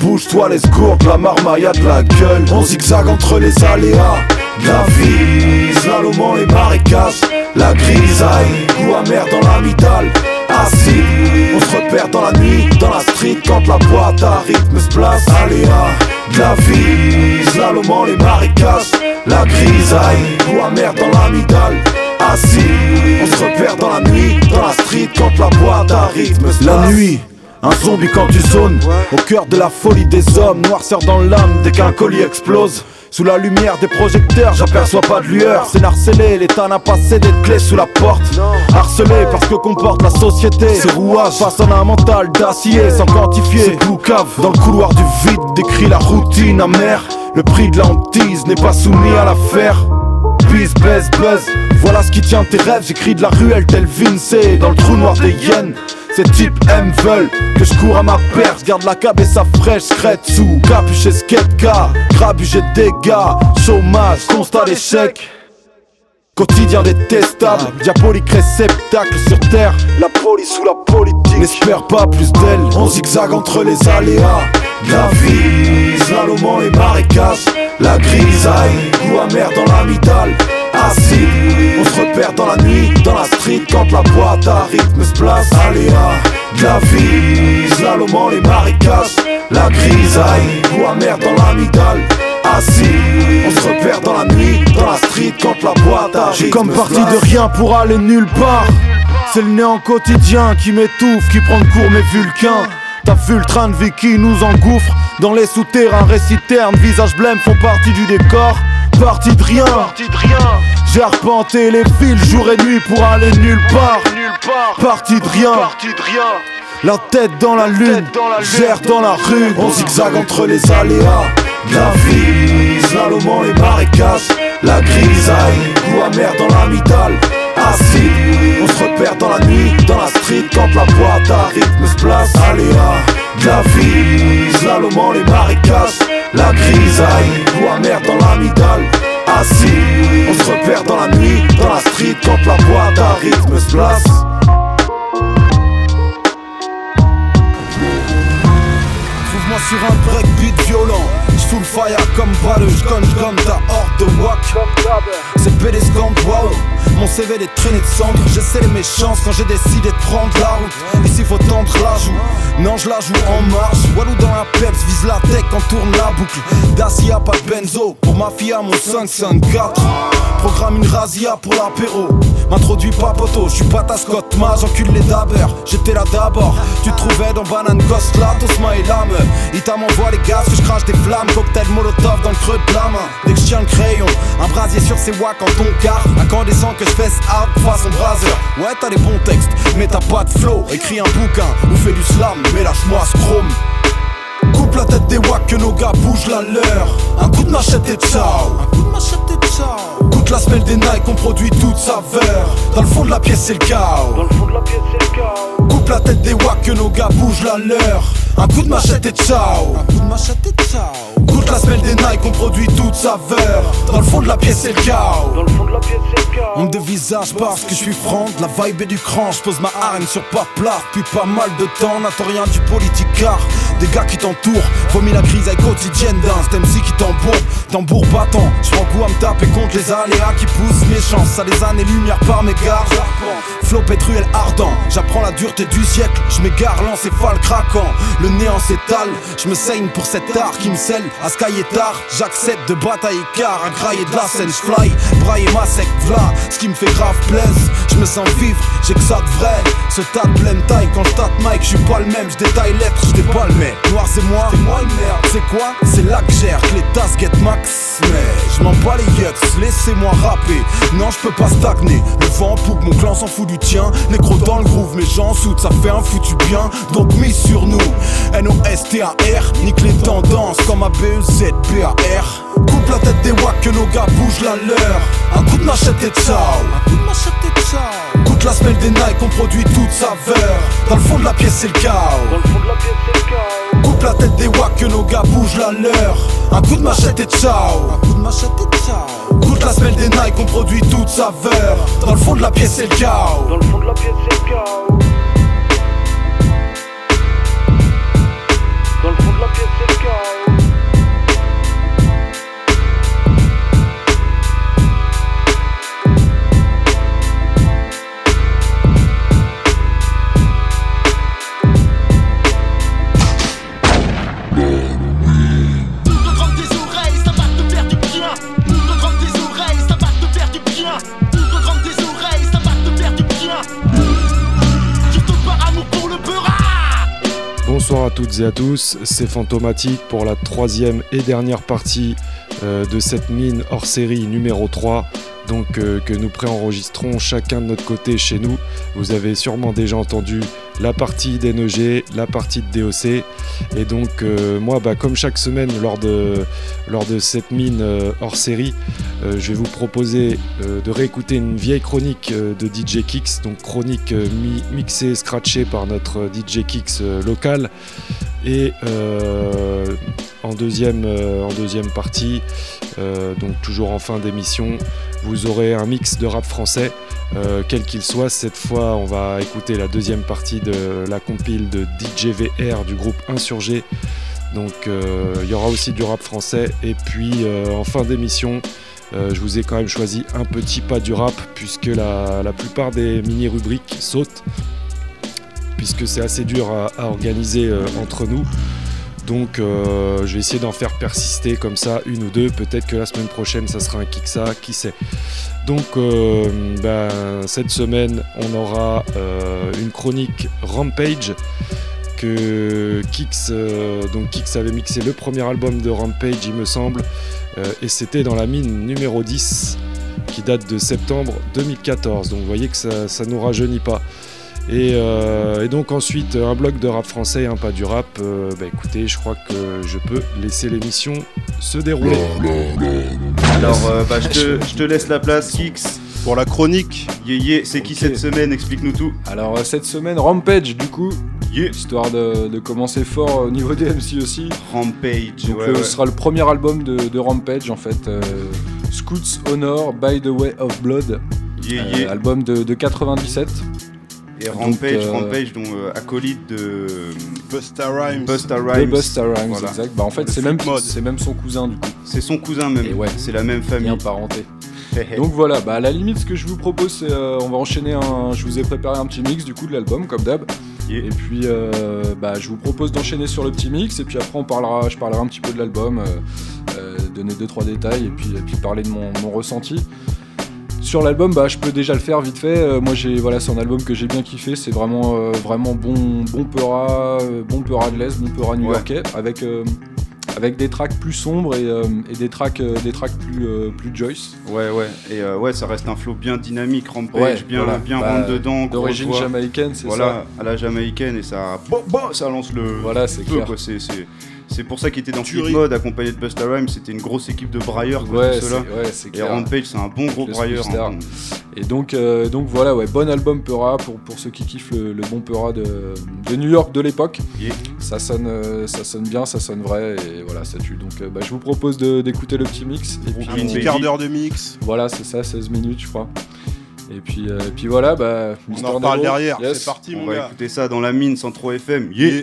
Bouge-toi les gourdes, la marmaille a de la gueule. On zigzag entre les aléas. La vie, slalomant les marécages, la grisaille, goût amer dans la mitale. Assis, on se repère dans la nuit, dans la street quand la boîte à rythme se place. Aléa, la vie, slalomant les marécages, la grisaille, goût amer dans la mitale. Assis, on se repère dans la nuit, dans la street quand la boîte à rythme se place. La nuit. Un zombie quand tu zones, au cœur de la folie des hommes, noirceur dans l'âme dès qu'un colis explose. Sous la lumière des projecteurs, j'aperçois pas de lueur. C'est harcelé, l'État n'a pas cédé de clé sous la porte. Harcelé parce que comporte la société. Ces rouages façonnent un mental d'acier sans quantifier. C'est cave dans le couloir du vide, décrit la routine amère. Le prix de la n'est pas soumis à l'affaire. Biz, buzz, buzz, voilà ce qui tient tes rêves. J'écris de la ruelle tel Vince dans le trou noir des hyènes. Ces types M veulent que je cours à ma perche. Garde la cabessa fraîche, scrète sous Capuché skate car, grabuché dégâts Chômage, constat d'échec. Quotidien détestable, diabolique réceptacle sur terre. La police ou la politique. N'espère pas plus d'elle. On zigzag entre les aléas. La vie, slalomant les marécages La grisaille, goût amer dans la mitale Assis, on se repère dans la nuit, dans la street quand la boîte à rythme se place. Aléa, de la vie, slalomant les marécages, la grisaille, goût amer dans l'amidale. Assis, on se repère dans la nuit, dans la street quand la boîte à rythme J'ai comme parti de rien pour aller nulle part. C'est le néant quotidien qui m'étouffe, qui prend de court mes vulcains. T'as vu le train de vie qui nous engouffre dans les souterrains, récits ternes, visages blêmes font partie du décor. Parti de rien, j'ai arpenté les fils jour et nuit pour aller nulle part. Parti de rien, la tête dans la lune, gère dans la rue. On zigzag entre les aléas, la vie, slalomant les marécages, la grisaille, goût amer dans l'amidale. Assis, on se repère dans la nuit, dans la street quand la boîte à rythme se place. Aléa, la vie, slalomant les marécages, la grisaille, goût amer dans l'amidale. Assis, on se repère dans la nuit, dans la street quand la boîte à rythme se place. Sur un breakbeat violent. J'fous le fire comme balle, j'conne comme ta horde de wack C'est pédescante, wow Mon CV des traînées de cendres J'essaie les méchances quand j'ai décidé de prendre la route. Ici faut tendre la joue. Non je la joue en marche. Walou dans la peps, vise la tech quand tourne la boucle. Dacia pas de benzo. Pour ma fille à mon 554 Programme une razzia pour l'apéro. M'introduis pas poteau, je suis pas ta Scott Ma j'encule les dabbers, j'étais là d'abord. Tu trouvais dans Banane Ghost là, Tosma et l'âme Ita m'envoie les gaz, que je crache des flammes. Cocktail molotov dans le creux de la main. Dès que je tiens le crayon, un brasier sur ses wacks en ton car Incandescent que je fesse hard façon brazer Ouais t'as des bons textes, mais t'as pas de flow. Écris un bouquin ou fais du slam, mais lâche-moi ce chrome Coupe la tête des wacks que nos gars bougent la leur. Un coup de machette et ciao. Un coup de machette et ciao. Goûte la semelle des Nike, on produit toute saveur Dans le fond de la pièce c'est le chaos. Dans le fond de la pièce c'est le chaos. Coupe la tête des wacks que nos gars bougent la leur. Un coup de machette et ciao. Un coup de machette et ciao. Goûte la semelle des Nike, on produit toute saveur Dans le fond de la pièce c'est le chaos. Dans le fond de la pièce c'est le chaos. On me dévisage parce que je suis franc. La vibe et du cran, je pose ma arène sur pas plat. Depuis pas mal de temps, n'attends rien du politicard. Des gars qui t'entourent, vomis la crise quotidienne d'un MC qui t'embourbe, tambour battant Je prends coup à me taper contre les aléas qui poussent mes chances. Ça des années-lumière par mes gardes. Flow pétruel ardent, j'apprends la dureté du siècle. Je m'égare, l'encéphale craquant. Le néant s'étale, je me saigne pour cet art qui me scelle. À Sky est tard, j'accepte de batailler car À grailler de la scène, fly, brailler ma secte v'là Ce qui me fait grave plaise, je me sens vivre, j'ai que ça de vrai. Ce tas de pleine taille, quand je Mike, je suis pas le même. Je détaille l'être, je pas le mais Noir c'est moi, moi une merde. C'est quoi? C'est là que gère, les tasses get max Mais je m'en bats les yucks, laissez-moi rapper. Non je peux pas stagner, le vent poupe, mon clan s'en fout du tien. Nécro dans le groove, mes gens soudent, ça fait un foutu bien. Donc mise sur nous, N-O-S-T-A-R Nique les tendances comme A-B-E-Z-B-A-R Coupe la tête des wacks que nos gars bougent la leur. Un coup de machette et ciao. Un coup de machette et ciao. Goûte la semelle des Nike, on produit toute saveur Dans le fond de la pièce c'est le chaos. Dans le fond de la pièce c'est le chaos Coupe la tête des wacks que nos gars bougent la leur. Un coup de machette et ciao. Un coup de machette et ciao. Goûte la semelle des Nike, on produit toute saveur. Dans le fond de la pièce c'est le chaos. Dans le fond de la pièce c'est le chaos. Dans le fond de la pièce c'est le chaos et à tous, c'est Fantomatique pour la troisième et dernière partie euh, de cette mine hors série numéro 3, donc euh, que nous préenregistrons chacun de notre côté chez nous. Vous avez sûrement déjà entendu la partie d'NEG, la partie de DOC, et donc euh, moi, bah, comme chaque semaine lors de, cette mine euh, hors série, euh, je vais vous proposer de réécouter une vieille chronique de DJ Kix, donc chronique mi- mixée, scratchée par notre DJ euh, local. Et euh, en, deuxième, euh, en deuxième partie, euh, donc toujours en fin d'émission, vous aurez un mix de rap français, quel qu'il soit. Cette fois, on va écouter la deuxième partie de la compile de DJVR du groupe Insurgé. Donc il y aura aussi du rap français. Et puis en fin d'émission, je vous ai quand même choisi un petit pas du rap, puisque la plupart des mini-rubriques sautent, puisque c'est assez dur à, organiser euh, entre nous. Donc euh, je vais essayer d'en faire persister comme ça une ou deux. Peut-être que la semaine prochaine ça sera un Kiksa, qui sait. Donc euh, ben, cette semaine on aura une chronique Rampage que Kix, donc avait mixé le premier album de Rampage il me semble et c'était dans la mine numéro 10 qui date de septembre 2014. Donc vous voyez que ça, ça nous rajeunit pas. Et, euh, et donc ensuite un bloc de rap français, hein, pas du rap. Euh, bah écoutez, je crois que je peux laisser l'émission se dérouler. Alors, euh, bah, je, te, je te laisse la place, Kix. Pour la chronique. Yeah, yeah. C'est qui cette semaine? Explique-nous tout. Alors cette semaine, Rampage du coup, histoire de, de commencer fort au niveau des MC aussi. Rampage, Donc ouais, euh, ouais. ce sera le premier album de, de Rampage en fait. euh, Scoots Honor by the Way of Blood. Yeah, Euh, yeah. album de, de 97. Et Donc, Rampage, euh, Rampage, dont euh, acolyte de Busta Rhymes. Busta De Rhymes. Busta Rhymes, Voilà. exact. Bah en fait c'est même, même son cousin du coup. C'est son cousin même. Et ouais. C'est la même famille. Bien parenté. Donc voilà, bah à la limite ce que je vous propose c'est euh, on va enchaîner un. Je vous ai préparé un petit mix du coup de l'album comme d'hab. Et puis euh, bah je vous propose d'enchaîner sur le petit mix et puis après on parlera, je parlerai un petit peu de l'album, euh, euh, donner deux trois détails et puis, et puis parler de mon, mon ressenti. Sur l'album, bah, je peux déjà le faire vite fait. Euh, moi, j'ai voilà, c'est un album que j'ai bien kiffé. C'est vraiment, euh, vraiment bon, bon peura, euh, bon peura de l'est, bon peura new-yorkais, avec avec des tracks plus sombres et, et des tracks, des tracks plus, plus Joyce. Ouais, ouais. Et ouais, ça reste un flow bien dynamique, Rampage, Ouais, bien, voilà. bien Bah, rentre dedans. d'origine jamaïcaine, c'est Voilà, à la jamaïcaine et ça, bon, bon, ça lance le Voilà, c'est clair. C'est, c'est, pour ça qu'il était dans Tuerie. Flip Mode accompagné de Busta Rhymes. C'était une grosse équipe de brailleurs, quoi, Ouais, tout cela. c'est- ouais, Et clair. Rampage, c'est un bon gros Le brailleur. hein. Et donc, euh, donc voilà, ouais, bon album Peura pour, pour ceux qui kiffent le, le bon Peura de, de New York de l'époque. Ça, sonne, euh, ça sonne bien, ça sonne vrai et voilà, ça tue. Donc euh, bah, je vous propose d'écouter le petit mix. Et puis, Un petit quart d'heure de mix. Voilà, c'est ça, 16 minutes, je crois. Et puis, euh, et puis voilà, bah. On en Nero, derrière, yes. c'est parti mon On va écouter ça dans la mine sans trop FM. Yeah.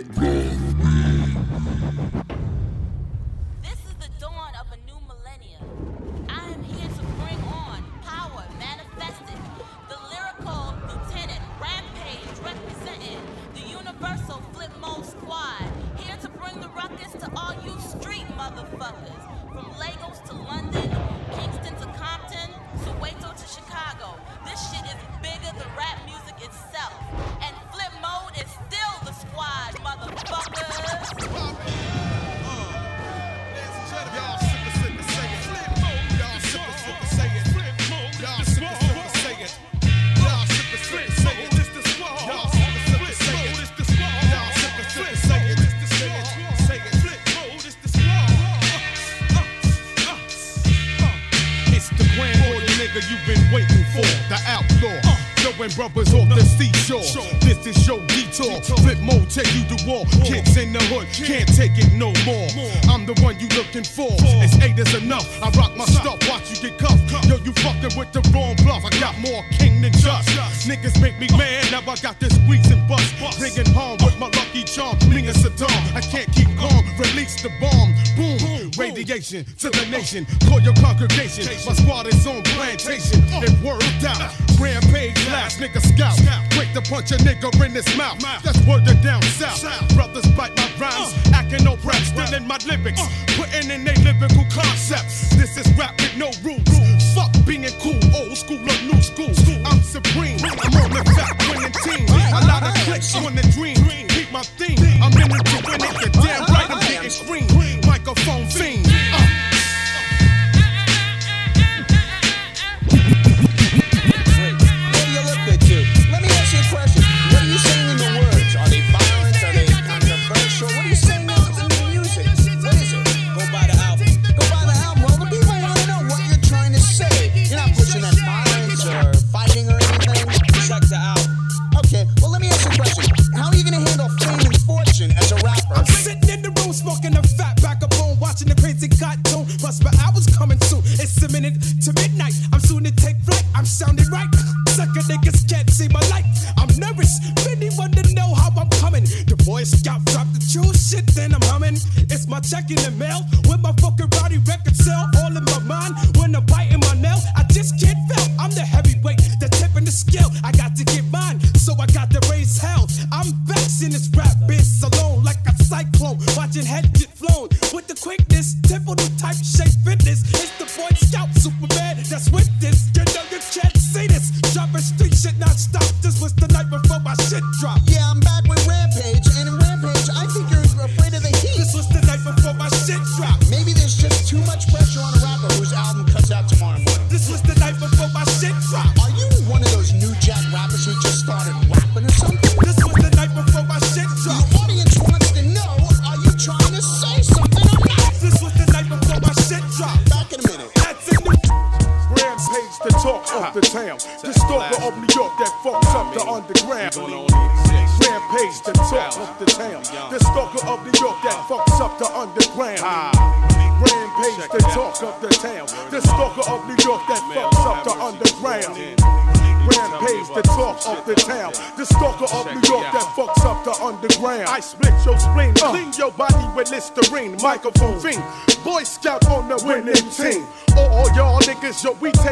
Brothers off the seashore. This is your detour. Flip mode, take you to war. Kids in the hood, can't take it no more. I'm the one you looking for. It's eight is enough. I rock my stuff, watch you get cuffed. Yo, you fucking with the wrong bluff. I got more king than just. Niggas make me mad, now I got this squeeze and bust. Bringing home with my lucky charm. And Saddam, I can't keep calm. Release the bomb. Boom, radiation to the nation. Call your congregation. My squad is on plantation. Punch a nigga in his mouth. That's word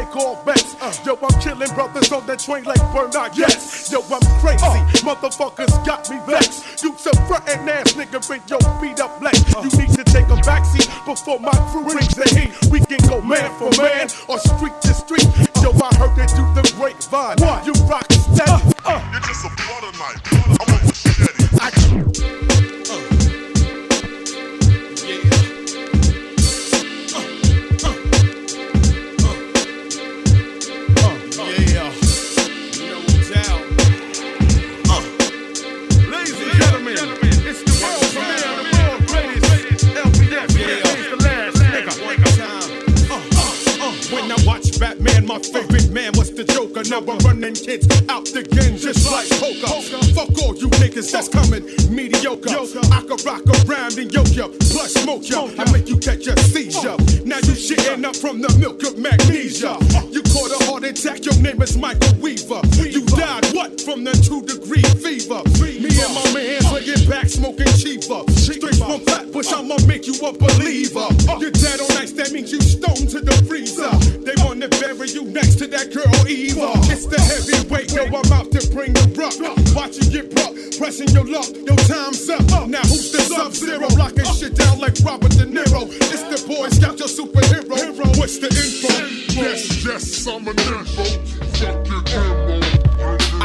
take all bets. Yo, I'm killing brothers on the train like Bernard, yes. Yo, I'm crazy, uh. motherfuckers got me vexed. You some frontin' ass nigga bring your beat up black. Uh. You need to take a backseat before my crew brings the heat. We can go man for man or street to street. Yo, I heard they do the grapevine. What? You rock steady. You're just a butter knife. I'm a machete. Yeah, Joker. Now I'm running kids out the game just like poker. Fuck all you niggas that's coming mediocre. I can rock around and yoke ya, plus smoke ya. I make you catch a seizure. Now you shitting up from the milk of magnesia. You caught a heart attack, your name is Michael Weaver. You died what from the two degree fever? Me and my man laying back smoking cheaper. Straight from Flatbush, I'ma make you a believer. You're dead on ice, that means you stoned to the freezer. They wanna bury you next to that girl Eva. It's the heavyweight, yo, I'm out to bring the rock. Watch you get buck, pressing your luck, your time's up. Now who's the sub zero? Locking shit down like Robert De Niro. It's the boy scout, your superhero. What's the info? Yes, yes, I'm an info.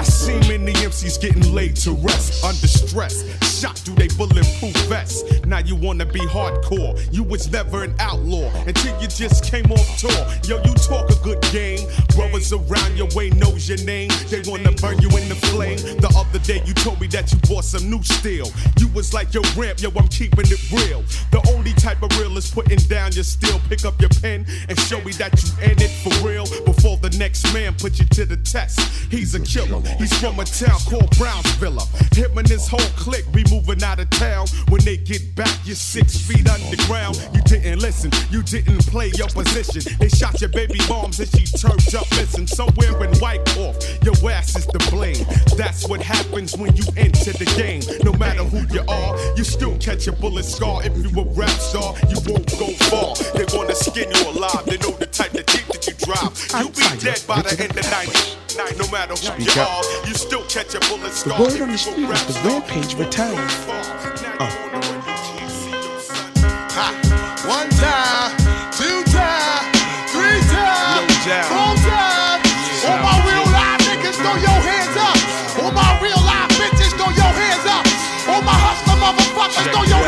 See many MCs getting laid to rest under stress. Shot through they bulletproof vests. Now you wanna be hardcore. You was never an outlaw until you just came off tour. Yo, you talk a good game. Brothers around your way knows your name. They wanna burn you in the flame. The other day you told me that you bought some new steel. You was like, yo, ramp, yo, I'm keeping it real. The only type of real is putting down your steel. Pick up your pen and show me that you in it for real before the next man put you to the test. He's a killer. He's from a town called Brownsville. Him and his whole clique be moving out of town. When they get back, you're six feet underground. You didn't listen, you didn't play your position. They shot your baby moms and she turned up missing. Somewhere in Wyckoff, your ass is to blame. That's what happens when you enter the game. No matter who you are, you still catch a bullet scar. If you a rap star, you won't go far. They wanna skin you alive. They know the type that drive. You be dead by the end of 90. No matter who you are, you still catch a bullet The word on the street is the rampage returns. Uh. One time, two time, three time, four time. All my real live niggas, throw your hands up. All my real live bitches, throw your hands up. All my hustler motherfuckers, throw your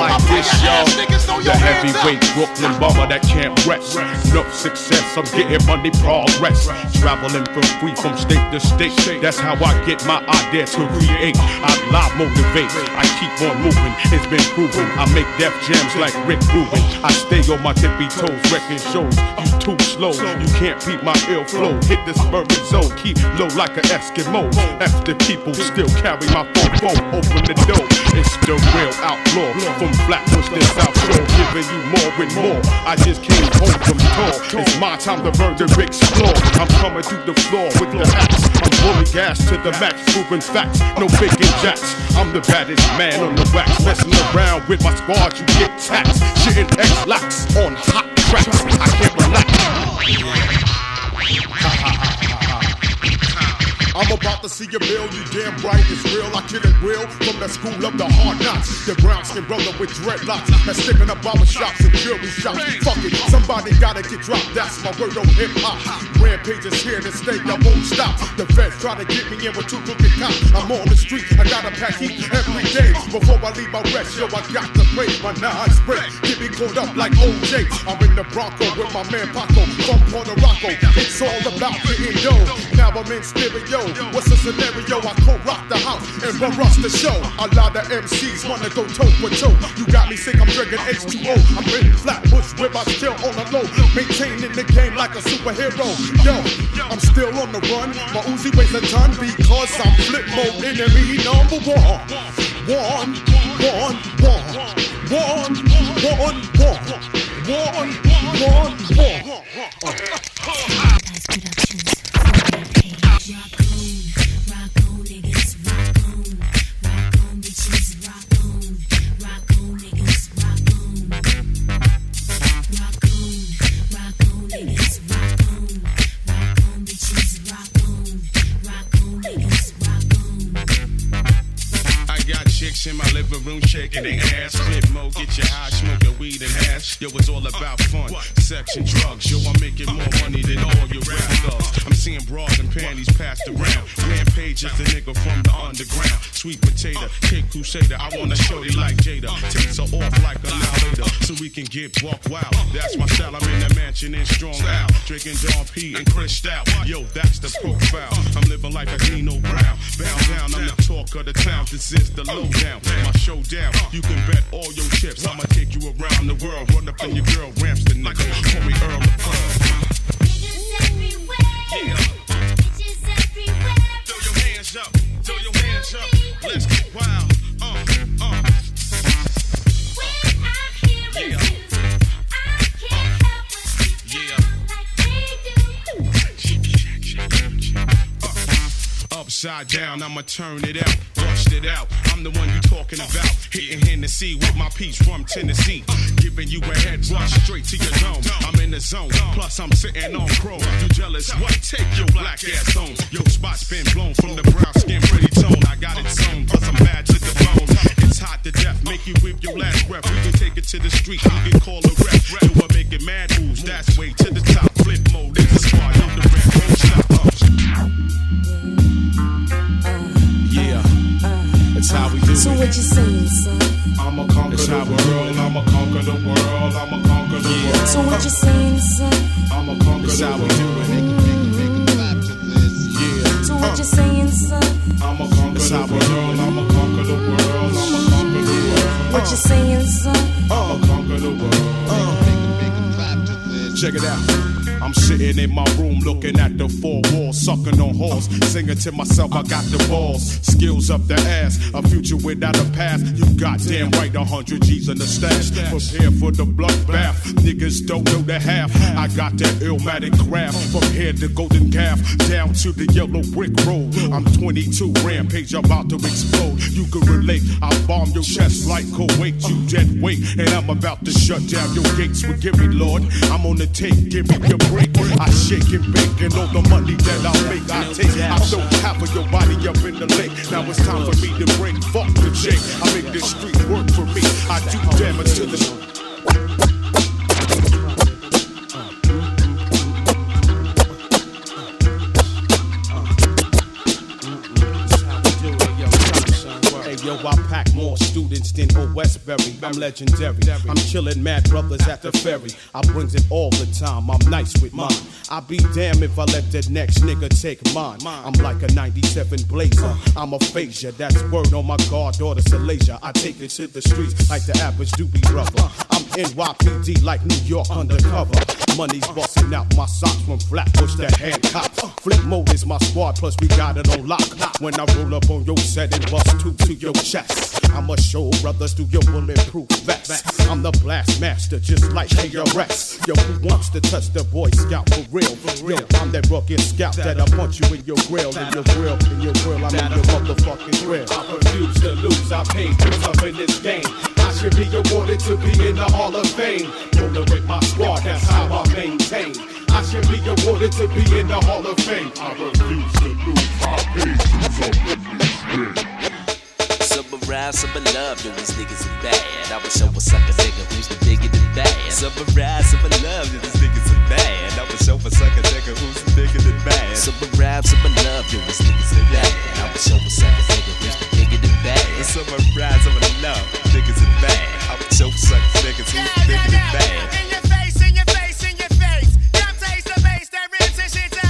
like this, y'all. The your hands up. heavyweight Brooklyn bomber that can't rest. No success, I'm getting money progress. Traveling from free from state to state. That's how I get my idea to create. I live motivate. I keep on moving. It's been proven. I make death jams like Rick Rubin. I stay on my tippy toes, wrecking shows. You too slow. You can't beat my ill flow. Hit this urban zone. Keep low like an Eskimo. After people still carry my phone phone. Open the door. It's the real outlaw from Flatbush to South Shore, giving you more and more. I just came home from tour. It's my time to burn the explore. I'm coming through the floor with the axe. I'm bully gas to the max, proving facts. No faking jacks. I'm the baddest man on the wax, messing around with my squad. You get taxed. Shitting X lax on hot tracks. I can't relax. I'm about to see your bill, you damn right it's real. I kill it real from the school of the hard knocks. The brown skin brother with dreadlocks that's sticking up barber shops and jewelry shops. Fuck it, somebody gotta get dropped. That's my word on hip hop. Rampage is here to stay, I won't stop. The feds try to get me in with two crooked cops. I'm on the street, I gotta pack heat every day. Before I leave my rest, yo, I got to break my nine spray. Get me caught up like OJ. I'm in the Bronco with my man Paco from Puerto Rico. It's all about getting dough. Now I'm in stereo. What's the scenario? I co-rock the house and run rush the show. A lot of MCs wanna go toe for toe. You got me sick, I'm drinking H2O. I'm in Flatbush with my still on the low. Maintaining the game like a superhero. Yo, I'm still on the run. My Uzi weighs a ton because I'm flip mode enemy number one. One, one, one. One, one, one. One, one, one. I living room shaking their ass. Flip mo, get your high, smoking weed and hash. Yo, it's all about fun, sex and drugs. Yo, I'm making more money than all your rap thugs. I'm seeing bras and panties passed around. Rampage is the nigga from the underground. Sweet potato, kick crusader. I wanna show you like Jada. Takes her off like a later, so we can get buck wild. That's my style. I'm in the mansion in strong out, drinking Don P and Chris Stout. Yo, that's the profile. I'm living like a Dino Brown. Bow down, I'm the talk of the town. This is the lowdown. My showdown. You can bet all your chips. I'ma take you around the world. Run up in your girl ramps the nigga. Call me Earl of Pearl. Yeah. Throw your hands up. Throw your hands up. Let's get wild. Uh, uh. When I hear yeah. Upside down, I'ma turn it out, it out. I'm the one you talking about. Hitting Hennessy with my piece from Tennessee. Giving you a head rush straight to your dome. I'm in the zone, plus I'm sitting on chrome. You jealous? What? Take your black ass home. Your spot's been blown from the brown skin, pretty tone. I got it sewn, plus I'm bad to the bone. It's hot to death, make you whip your last breath. We can take it to the street, you can call a rep. Yo, we're making mad moves, that's way to the top. Flip mode, that's how we do So it. what you saying, son? I'ma conquer the world, I'ma conquer the world, I'ma conquer the world. So what you saying, son? I'ma conquer the how we do it. Yeah. So what you uh. saying, son? I'ma conquer the world, I'ma conquer the world, I'ma conquer the world. What you saying, son? I'ma conquer the world. Check it out. I'm sitting in my room looking at the four walls, sucking on halls, singing to myself, I got the balls, skills up the ass, a future without a past. You goddamn right, a hundred G's in the stash. Prepare for the bloodbath. Niggas don't know the half. I got that illmatic craft from here to Golden Calf, down to the yellow brick road. I'm 22, rampage about to explode. You can relate. I bomb your chest like Kuwait. You dead weight, and I'm about to shut down your gates. Forgive me, Lord. I'm on the take. Give me your break. I shake and bake, and all the money that I make, I take. I throw half of your body up in the lake. Now it's time for me to break. Fuck the Jake. I make this street work for me. I do damage to the. Westbury. I'm legendary. I'm chillin' mad brothers at the ferry. I brings it all the time. I'm nice with mine. I'd be damn if I let the next nigga take mine. I'm like a 97 blazer. I'm a phasia. That's word on my goddaughter Salasia. I take it to the streets like the average doobie brother. I'm NYPD like New York undercover. Money's busting out my socks from Flatbush to Hancock. Flip mode is my squad, plus we got it on lock. When I roll up on your set and bust two to your chest, I'ma show brothers through your bulletproof vest. I'm the blast master, just like KRS. Yo, who wants to touch the Boy Scout for real? Yo, I'm that rugged scout that'll punch you in your grill, in your grill, in your grill. I'm in your motherfucking grill. I refuse to lose, I paid dues up in this game. I should be awarded to be in the Hall of Fame. Rolling with my squad, that's how I maintain. I should be awarded to be in the Hall of Fame. I refuse to lose my page. Some around, some in love, yo, these niggas are bad. I will show a sucker nigga who's the bigger than bad. Some around, some in love, yo, these niggas are bad. I will show a sucker nigga who's the bigger than bad. Some around, some in love, yo, these niggas are bad. I will show a sucker nigga who's the bigger than bad. Around, niggas are bad. I show sucker niggas who's the bigger than bad. In your face, in your face, in your face. Come taste the bass that rips and shit out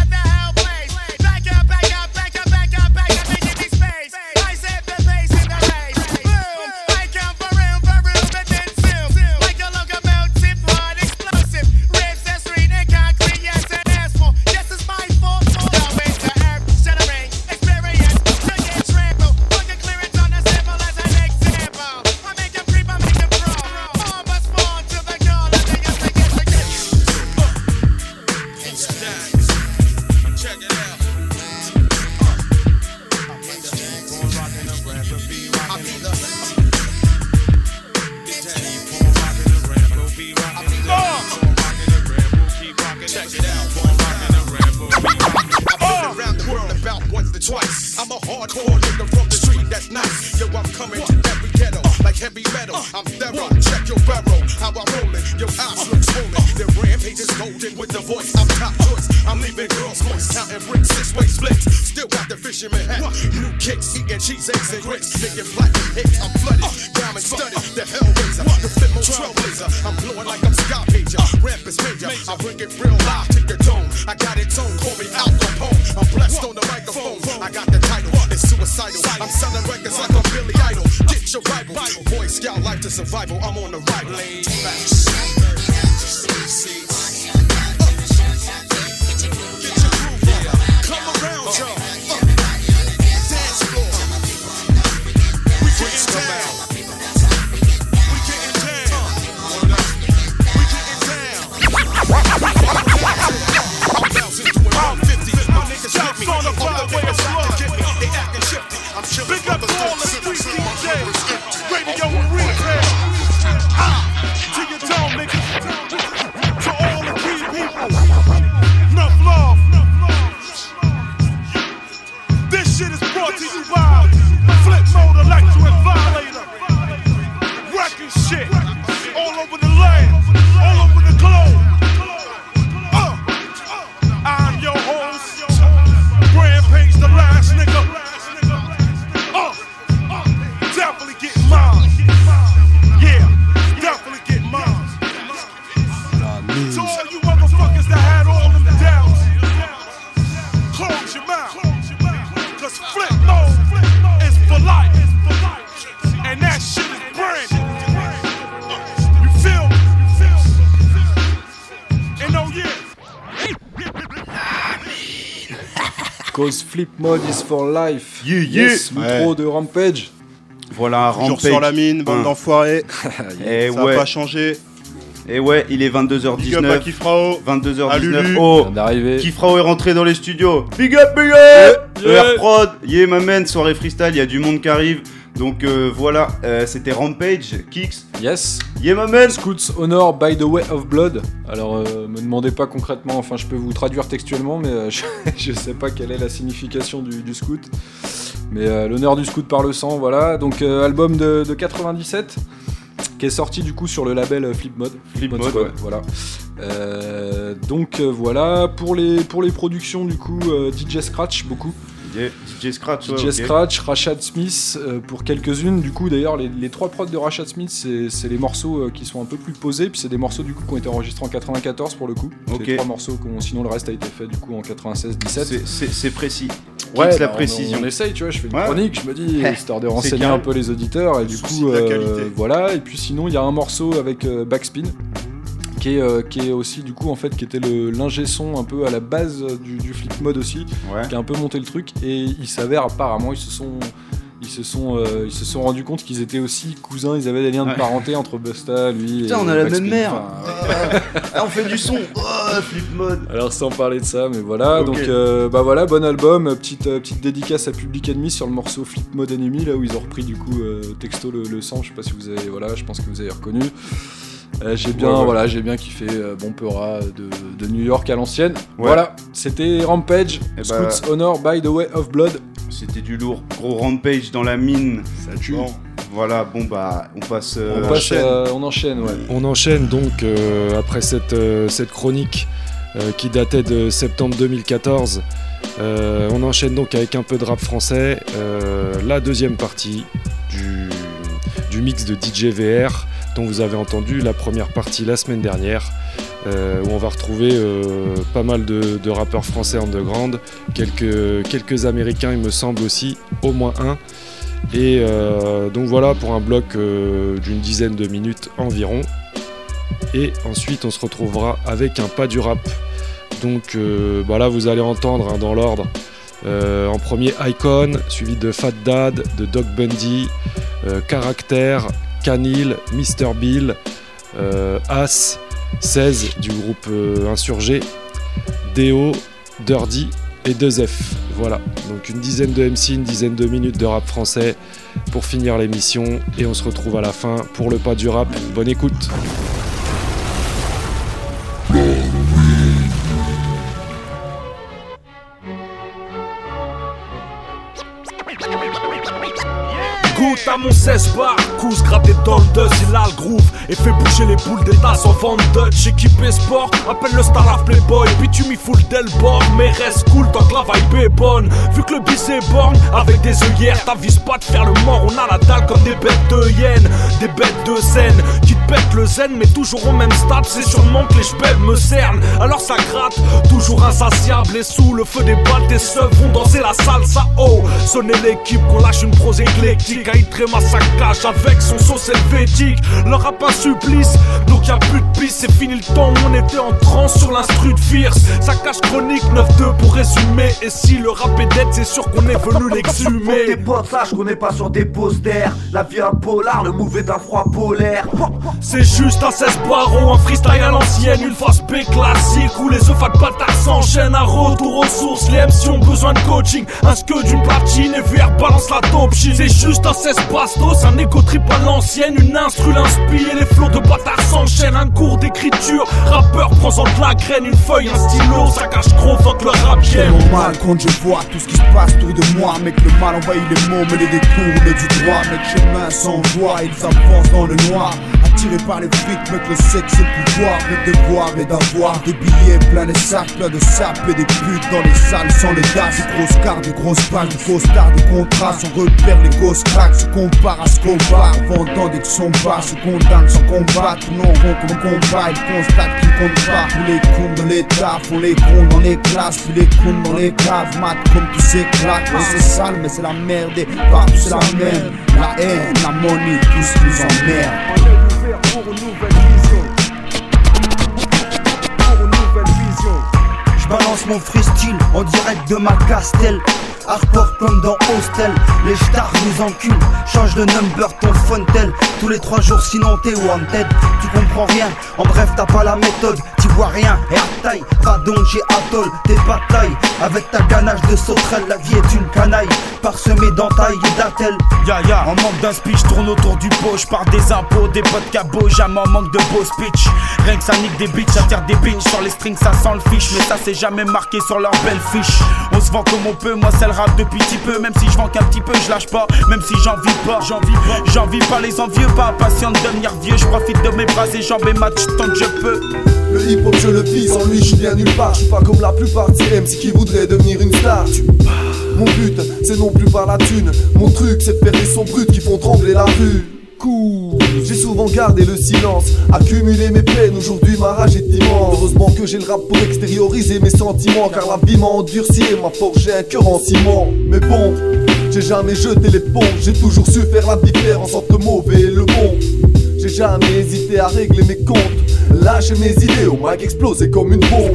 Flip Mode is for life. Yeah, yeah. Yes, l'outro de Rampage. Voilà, Toujours Rampage. sur la mine, bande d'enfoirés. Et Ça ouais. a pas changé. Et ouais, il est Big up à 22h19. Kifrao. 22h19. À Lulu. Oh. Kifrao est rentré dans les studios. Big up, big up Yeah. ER Prod, yeah, ma man, soirée freestyle, il y a du monde qui arrive. Donc euh, voilà, euh, c'était Rampage, Kicks. Yes. Yeah, man Scouts Honor by the way of blood. Alors, euh, me demandez pas concrètement, enfin, je peux vous traduire textuellement, mais euh, je, je sais pas quelle est la signification du, du scout. Mais euh, l'honneur du scout par le sang, voilà. Donc, album de, de 97 qui est sorti du coup sur le label euh, Flip Mode. Flip ouais. voilà. Euh, donc euh, voilà, pour les, pour les productions du coup, euh, DJ Scratch beaucoup. Yeah, DJ Scratch, DJ. Scratch, Rashad Smith euh, pour quelques-unes. Du coup, d'ailleurs, les, les trois prods de Rashad Smith, c'est les morceaux euh, qui sont un peu plus posés. Puis c'est des morceaux du coup qui ont été enregistrés en 94 pour le coup. Les trois morceaux sinon le reste a été fait du coup en 96-17. C'est- précis. Ouais, la bah, on- précision. On, essaye, tu vois, je fais une Ouais. chronique, je me dis, histoire de renseigner un peu les auditeurs, et du coup, la euh, voilà. Et puis sinon, il y a un morceau avec Backspin, qui est, euh, qui est aussi, du coup, en fait, qui était le l'ingé son un peu à la base du, du flip mode aussi, Ouais. qui a un peu monté le truc, et il s'avère apparemment, ils se sont. Ils se, sont, euh, ils se sont rendus compte qu'ils étaient aussi cousins, ils avaient des liens de parenté entre Busta, lui Putain, et on a la même mère. Enfin, Ah, on fait du son. Oh, Flip Mode. alors sans parler de ça, mais voilà, donc euh, bah voilà, bon album, petite, euh, petite dédicace à Public Enemy sur le morceau Flip Mode Enemy, là où ils ont repris du coup euh, texto le, le sang, je sais pas si vous avez, voilà, je pense que vous avez reconnu. Euh, j'ai bien, Ouais, ouais. voilà, j'ai bien kiffé euh, Bon Peura de, de New York à l'ancienne. Ouais. Voilà, c'était Rampage, Eh bah- Scoots Honor by the Way of Blood. C'était du lourd. Gros rampage dans la mine. Ça tue. Bon, voilà, bon bah, on passe. euh, On, passe, euh, on enchaîne, ouais. On enchaîne donc euh, après cette, euh, cette chronique euh, qui datait de septembre 2014. Euh, on enchaîne donc avec un peu de rap français. euh, la deuxième partie du, du mix de DJ VR dont vous avez entendu la première partie la semaine dernière. euh, où on va retrouver euh, pas mal de, rappeurs français underground, quelques, quelques américains il me semble aussi, au moins un. Et euh, donc voilà pour un bloc d'une dizaine de minutes environ. Et ensuite on se retrouvera avec un pas du rap. Donc bah là vous allez entendre hein, dans l'ordre. En premier Icon, suivi de Fat Dad, de Doc Bundy, Caractère, Canil, Mr. Bill, euh, As, 16 du groupe euh, Insurgé, Deo, Dirty et 2F. Voilà, donc une dizaine de MC, une dizaine de minutes de rap français pour finir l'émission et on se retrouve à la fin pour le pas du rap. Bonne écoute. Goûte à mon 16 bar, cousse dans le dust, il a le groove. Et fait bouger les boules des tasses en vente Dutch. Équipé sport, appelle le star à Playboy, puis tu m'y full d'Elbor, mais reste cool tant que la vibe est bonne. Vu que le bis est borgne, avec des œillères, t'avises pas de faire le mort, on a la dalle comme des bêtes de hyènes, des bêtes de scène le zen, mais toujours au même stade, c'est sûrement que les chpelles me cernent. Alors ça gratte, toujours insatiable et sous le feu des balles, tes seufs vont danser la salsa. Oh, sonnez l'équipe qu'on lâche une prose éclectique. Aïtré saccage avec son sauce helvétique. Leur rap un supplice, donc y a plus de piste. C'est fini le temps où on était en transe sur l'instru de Fierce. Saccage chronique 9-2 pour résumer. Et si le rap est dead, c'est sûr qu'on est venu Pour tes l'exhumer. potes, sache qu'on n'est pas sur des posters. La vie un polar, le est d'un froid polaire. C'est juste un 16 barreau, un freestyle à l'ancienne, une phase B classique où les de bâtards s'enchaînent. Un retour aux sources, les MC ont besoin de coaching. Un que d'une platine et VR balance la top. C'est juste un 16 bastos, un écho trip à l'ancienne, une instru l'inspire. Les flots de bâtards s'enchaînent, un cours d'écriture. Rappeur, prends-en de la graine, une feuille, un stylo. Ça cache trop, fuck le rap J'ai game. mon mal quand je vois tout ce qui se passe autour de moi Mec le mal envahit les mots mais les détourne du droit Mec chemin sans voix ils avancent dans le noir Attirés par les frics mec le sexe et le pouvoir Le devoir et d'avoir. Des billets plein les sacs Plein de sapes et des putes dans les salles sans les dates. Des grosses cartes, des grosses pages, des costards, des contrats. On repère les grosses cracks, se compare à ce qu'on part Vendant dès que son bas, se condamne sans combattre. Non rond comme combat, ils constatent qu'ils comptent pas. Tous les cons dans l'état font les cons dans les classes. Puis les cons dans les caves, mat comme tout s'éclate Ouais, c'est sale mais c'est la merde. Et partout c'est la même La haine, la money, tout ce qui nous Pour une nouvelle vision. Pour une nouvelle vision. Je balance mon freestyle en direct de ma castelle. Hardcore comme dans Hostel, les stars nous enculent. Change de number ton fontel. Tous les trois jours, sinon t'es wanted. Tu comprends rien, en bref, t'as pas la méthode. Tu vois rien, airtaille. Va donc, j'ai atoll, t'es pas taille. Avec ta ganache de sauterelle, la vie est une canaille. Parsemée d'entailles et d'attelles. Ya ya, en manque d'un speech, tourne autour du pot. J'pars des impôts, des potes cabots, jamais en manque de beau speech. Rien que ça nique des bitches, ça tire des bitches. Sur les strings, ça sent le fiche, mais ça c'est jamais marqué sur leur belle fiche. On se vend comme on peut, moi c'est le depuis petit peu. Même si je vends qu'un petit peu, je lâche pas. Même si j'en vis pas, j'en vis pas. J'en vis pas les envieux, pas impatient de devenir vieux. Je profite de mes bras et jambes et match tant que je peux. Le hip hop je le vis, sans lui je bien nulle part Je suis pas comme la plupart de ces MC qui voudraient devenir une star Mon but c'est non plus par la thune Mon truc c'est de faire des sons bruts qui font trembler la rue J'ai souvent gardé le silence, accumulé mes peines, aujourd'hui ma rage est immense Heureusement que j'ai le rap pour extérioriser mes sentiments Car la vie m'a endurci et m'a forgé un cœur en ciment Mais bon, j'ai jamais jeté l'éponge, j'ai toujours su faire la différence entre le mauvais et le bon j'ai jamais hésité à régler mes comptes. Lâcher mes idées au mic exploser comme une bombe.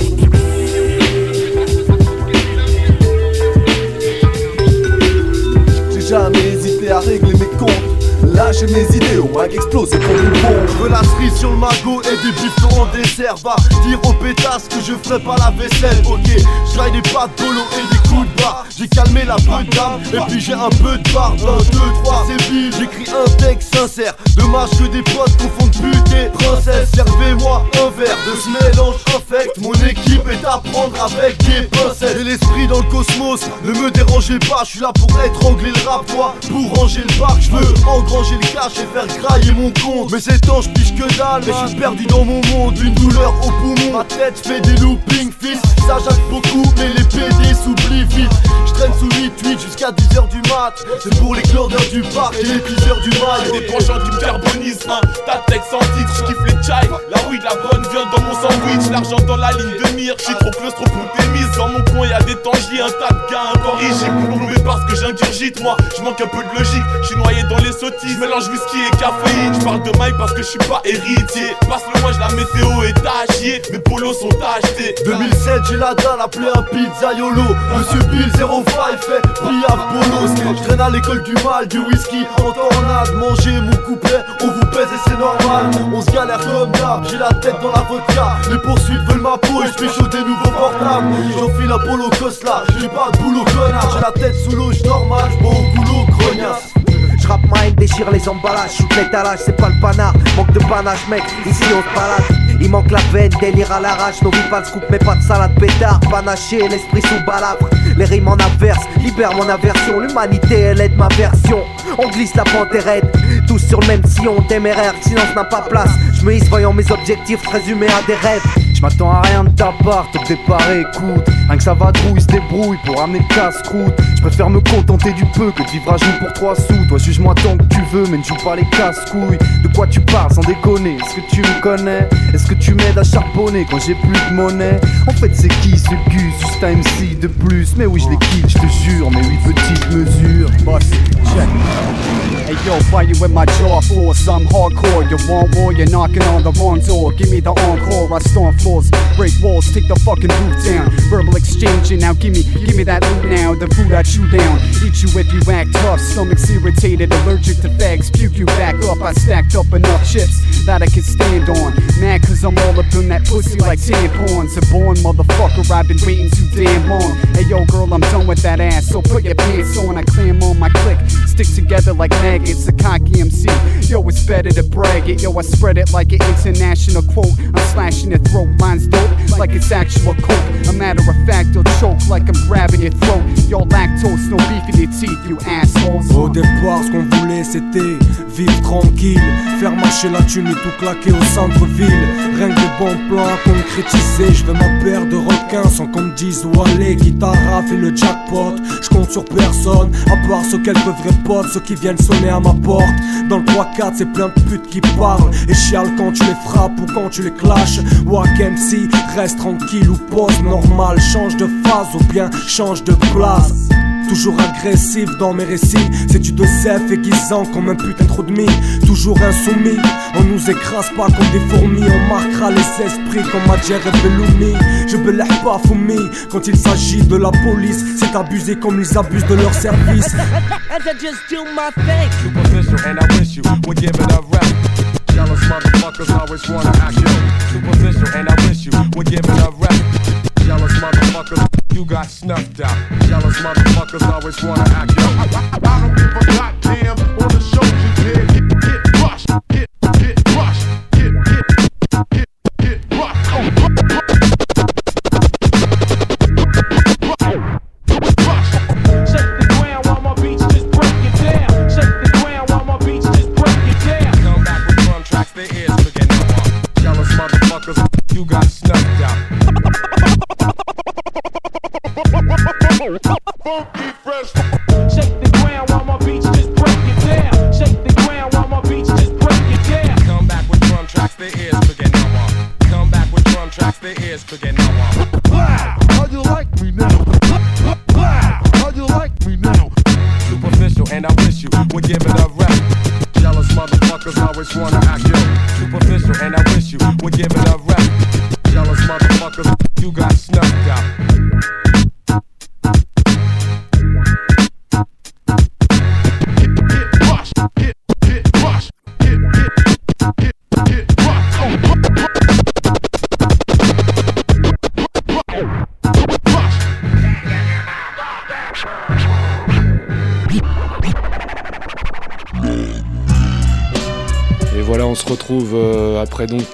J'ai jamais hésité à régler mes comptes. Lâcher mes idées au mic exploser comme une bombe. Je veux la cerise sur le magot et des bifetons en dessert. Va dire aux pétasses que je ferai pas la vaisselle. Ok, je des de polo et des coups de barre. J'ai calmé la peu d'âme et puis j'ai un peu de barbe 1, 2, 3, c'est vide, j'écris un texte sincère. Dommage que des potes confondent pute et princesse Servez-moi un verre de ce mélange infect. Mon équipe est à prendre avec des pincettes. J'ai l'esprit dans le cosmos, ne me dérangez pas. Je suis là pour étrangler le rap, pour ranger le parc Je veux engranger le cash et faire grailler mon compte. Mais c'est temps, je que dalle, mais je suis perdu dans mon monde. Une douleur au poumon, ma tête fait des loopings fils. Ça jacque beaucoup, mais les PD s'oublient vite. Je traîne sous 8-8 jusqu'à 10h du mat. C'est pour les clordeurs du parc et les teasers du mal Des penchants qui me carbonisent, hein. Ta texte sans titre, je kiffe les chai La oui de la bonne viande dans mon sandwich. L'argent dans la ligne de mire, j'suis trop close, trop mise Dans mon coin y'a des tangiers, un tas de gars encore rigides. Plombé parce que j'ingurgite, moi. J'manque un peu de logique. J'suis noyé dans les sottises, mélange whisky et caféine. J'parle de maille parce que j'suis pas héritier. Passe le mois, la météo est à Mes polos sont achetés. 2007 j'ai la dalle appelé un pizzaiolo Monsieur Bill 05 fait Piaf Bolos Je traîne à l'école du mal, du whisky en tornade. Manger mon couplet, on vous pèse et c'est normal. On se galère comme d'hab, j'ai la tête dans la vodka. Les poursuites veulent ma peau et je chaud des nouveaux portables. J'enfile un polo là, j'ai pas de boulot connard. J'ai la tête sous l'eau, normal, j'bois au boulot grognasse J'rappe mic, déchire les emballages, shoot l'étalage, c'est pas le panard, manque de panache mec, ici on se balade. Il manque la veine, délire à l'arrache, nos vies pas de scoop mais pas de salade pétard, panaché, l'esprit sous balafre, les rimes en averse, libère mon aversion, l'humanité elle aide ma version, on glisse la panthérette, tous sur le même sillon, téméraire, silence n'a pas place, je me hisse voyant mes objectifs résumés à des rêves, je m'attends à rien de ta part, au départ écoute. Rien que ça va il se débrouille pour amener le casse-croûte. Je préfère me contenter du peu que de vivre à genoux pour trois sous. Toi juge-moi tant que tu veux mais ne joue pas les casse-couilles. De quoi tu parles sans déconner? Est-ce que tu me connais? Est-ce que tu m'aides à charbonner quand j'ai plus de monnaie? En fait c'est qui ce Gus Juste un MC de plus? Mais oui je les quitte, je te jure Mais oui petite mesure. Boss, check. Hey yo, fight you with my jaw force I'm hardcore, you want war, you're knocking on the wrong door. Give me the encore, I storm floors Break walls, take the fucking roof down. Verbal exchanging, now give me, give me that loot now The food I chew down, eat you if you act tough Stomach's irritated, allergic to fags Puke you back up, I stacked up enough chips That I can stand on. Mad cause I'm all up in that pussy like tampons. A born motherfucker, I've been waiting too damn long. Hey yo girl, I'm done with that ass So put your pants on, I clam on my click Stick together like maggots, a cocky MC Yo, it's better to brag it Yo, I spread it like an international quote. I'm slashing your throat, Au départ, ce qu'on voulait, c'était vivre tranquille. Faire marcher la thune et tout claquer au centre-ville. Rien que des bons plans à concrétiser. Je veux ma paire de requins sans qu'on me dise où aller. À et le jackpot. Je compte sur personne, à part ceux quelques vrais potes Ceux qui viennent sonner à ma porte. Dans le 3-4, c'est plein de putes qui parlent. Et chialent quand tu les frappes ou quand tu les clashes MC, reste tranquille ou pose normal Change de phase ou bien change de place. Toujours agressif dans mes récits C'est du Dosef aiguisant comme un putain trop de mie Toujours insoumis On nous écrase pas comme des fourmis On marquera les esprits comme Madjer et Belloumi Je belève pas Foumi Quand il s'agit de la police C'est abusé comme ils abusent de leur service. And I just do my thing Jealous motherfuckers always wanna act you Superficial and I wish you would give it a rap Jealous motherfuckers, you got snuffed out. Jealous motherfuckers always wanna act yo. I, I, I don't give a goddamn on the shows you did. Get, get rushed, get, get rushed, get, get, get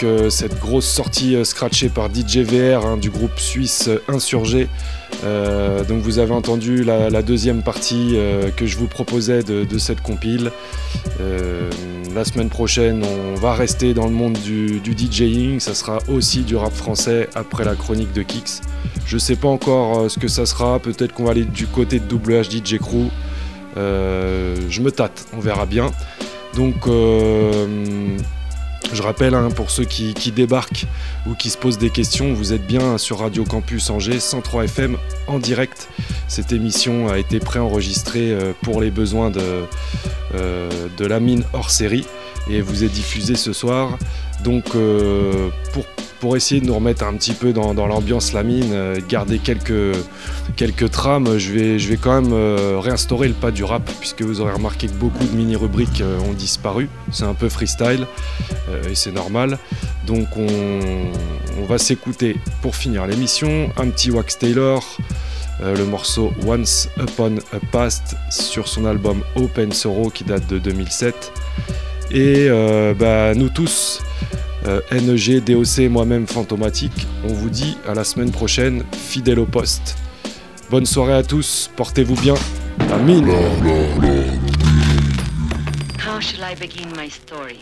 euh, cette grosse sortie euh, scratchée par DJ VR hein, du groupe suisse Insurgé. donc vous avez entendu la, deuxième partie que je vous proposais de, cette compile. la semaine prochaine, on va rester dans le monde du, DJing. Ça sera aussi du rap français après la chronique de Kix. Je sais pas encore ce que ça sera. Peut-être qu'on va aller du côté de WHDJ Crew. je me tâte, on verra bien. Donc, euh, je rappelle hein, pour ceux qui, débarquent ou qui se posent des questions, vous êtes bien sur Radio Campus Angers 103 FM en direct. Cette émission a été préenregistrée euh, pour les besoins de, euh, de la mine hors série et vous est diffusée ce soir. Donc, pour pour essayer de nous remettre un petit peu dans, l'ambiance lamine, euh, garder quelques, quelques trames, je vais, je vais quand même euh, réinstaurer le pas du rap, puisque vous aurez remarqué que beaucoup de mini-rubriques euh, ont disparu. C'est un peu freestyle, et c'est normal. Donc on, va s'écouter pour finir l'émission un petit Wax Taylor. le morceau Once Upon a Past sur son album Open Sorrow qui date de 2007. Et bah, nous tous, euh, NEG, DOC, moi-même Fantomatique. On vous dit à la semaine prochaine, fidèle au poste. Bonne soirée à tous, portez-vous bien. La mine. How shall I begin my story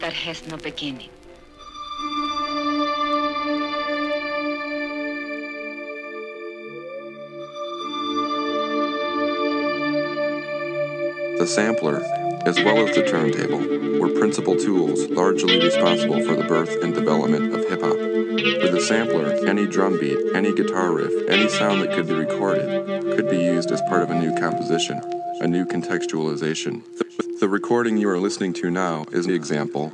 that has no beginning? The sampler as well as the turntable, were principal tools largely responsible for the birth and development of hip hop. With a sampler, any drum beat, any guitar riff, any sound that could be recorded could be used as part of a new composition, a new contextualization. The, recording you are listening to now is an example.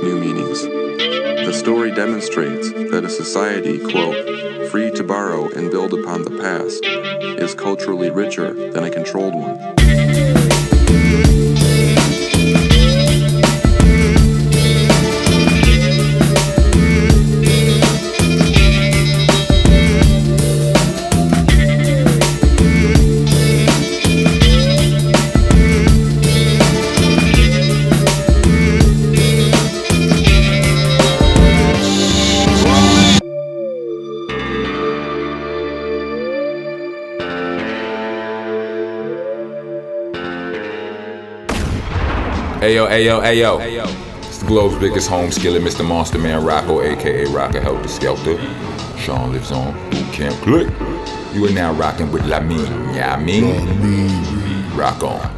New meanings. The story demonstrates that a society, quote, free to borrow and build upon the past, is culturally richer than a controlled one. Ayo, ayo, ayo. It's the globe's biggest home skillet, Mr. Monster Man Rocco, aka Rocker Helter Skelter. Sean lives on Boot Camp Click. You are now rocking with Lamine. Yeah, I mean, rock on.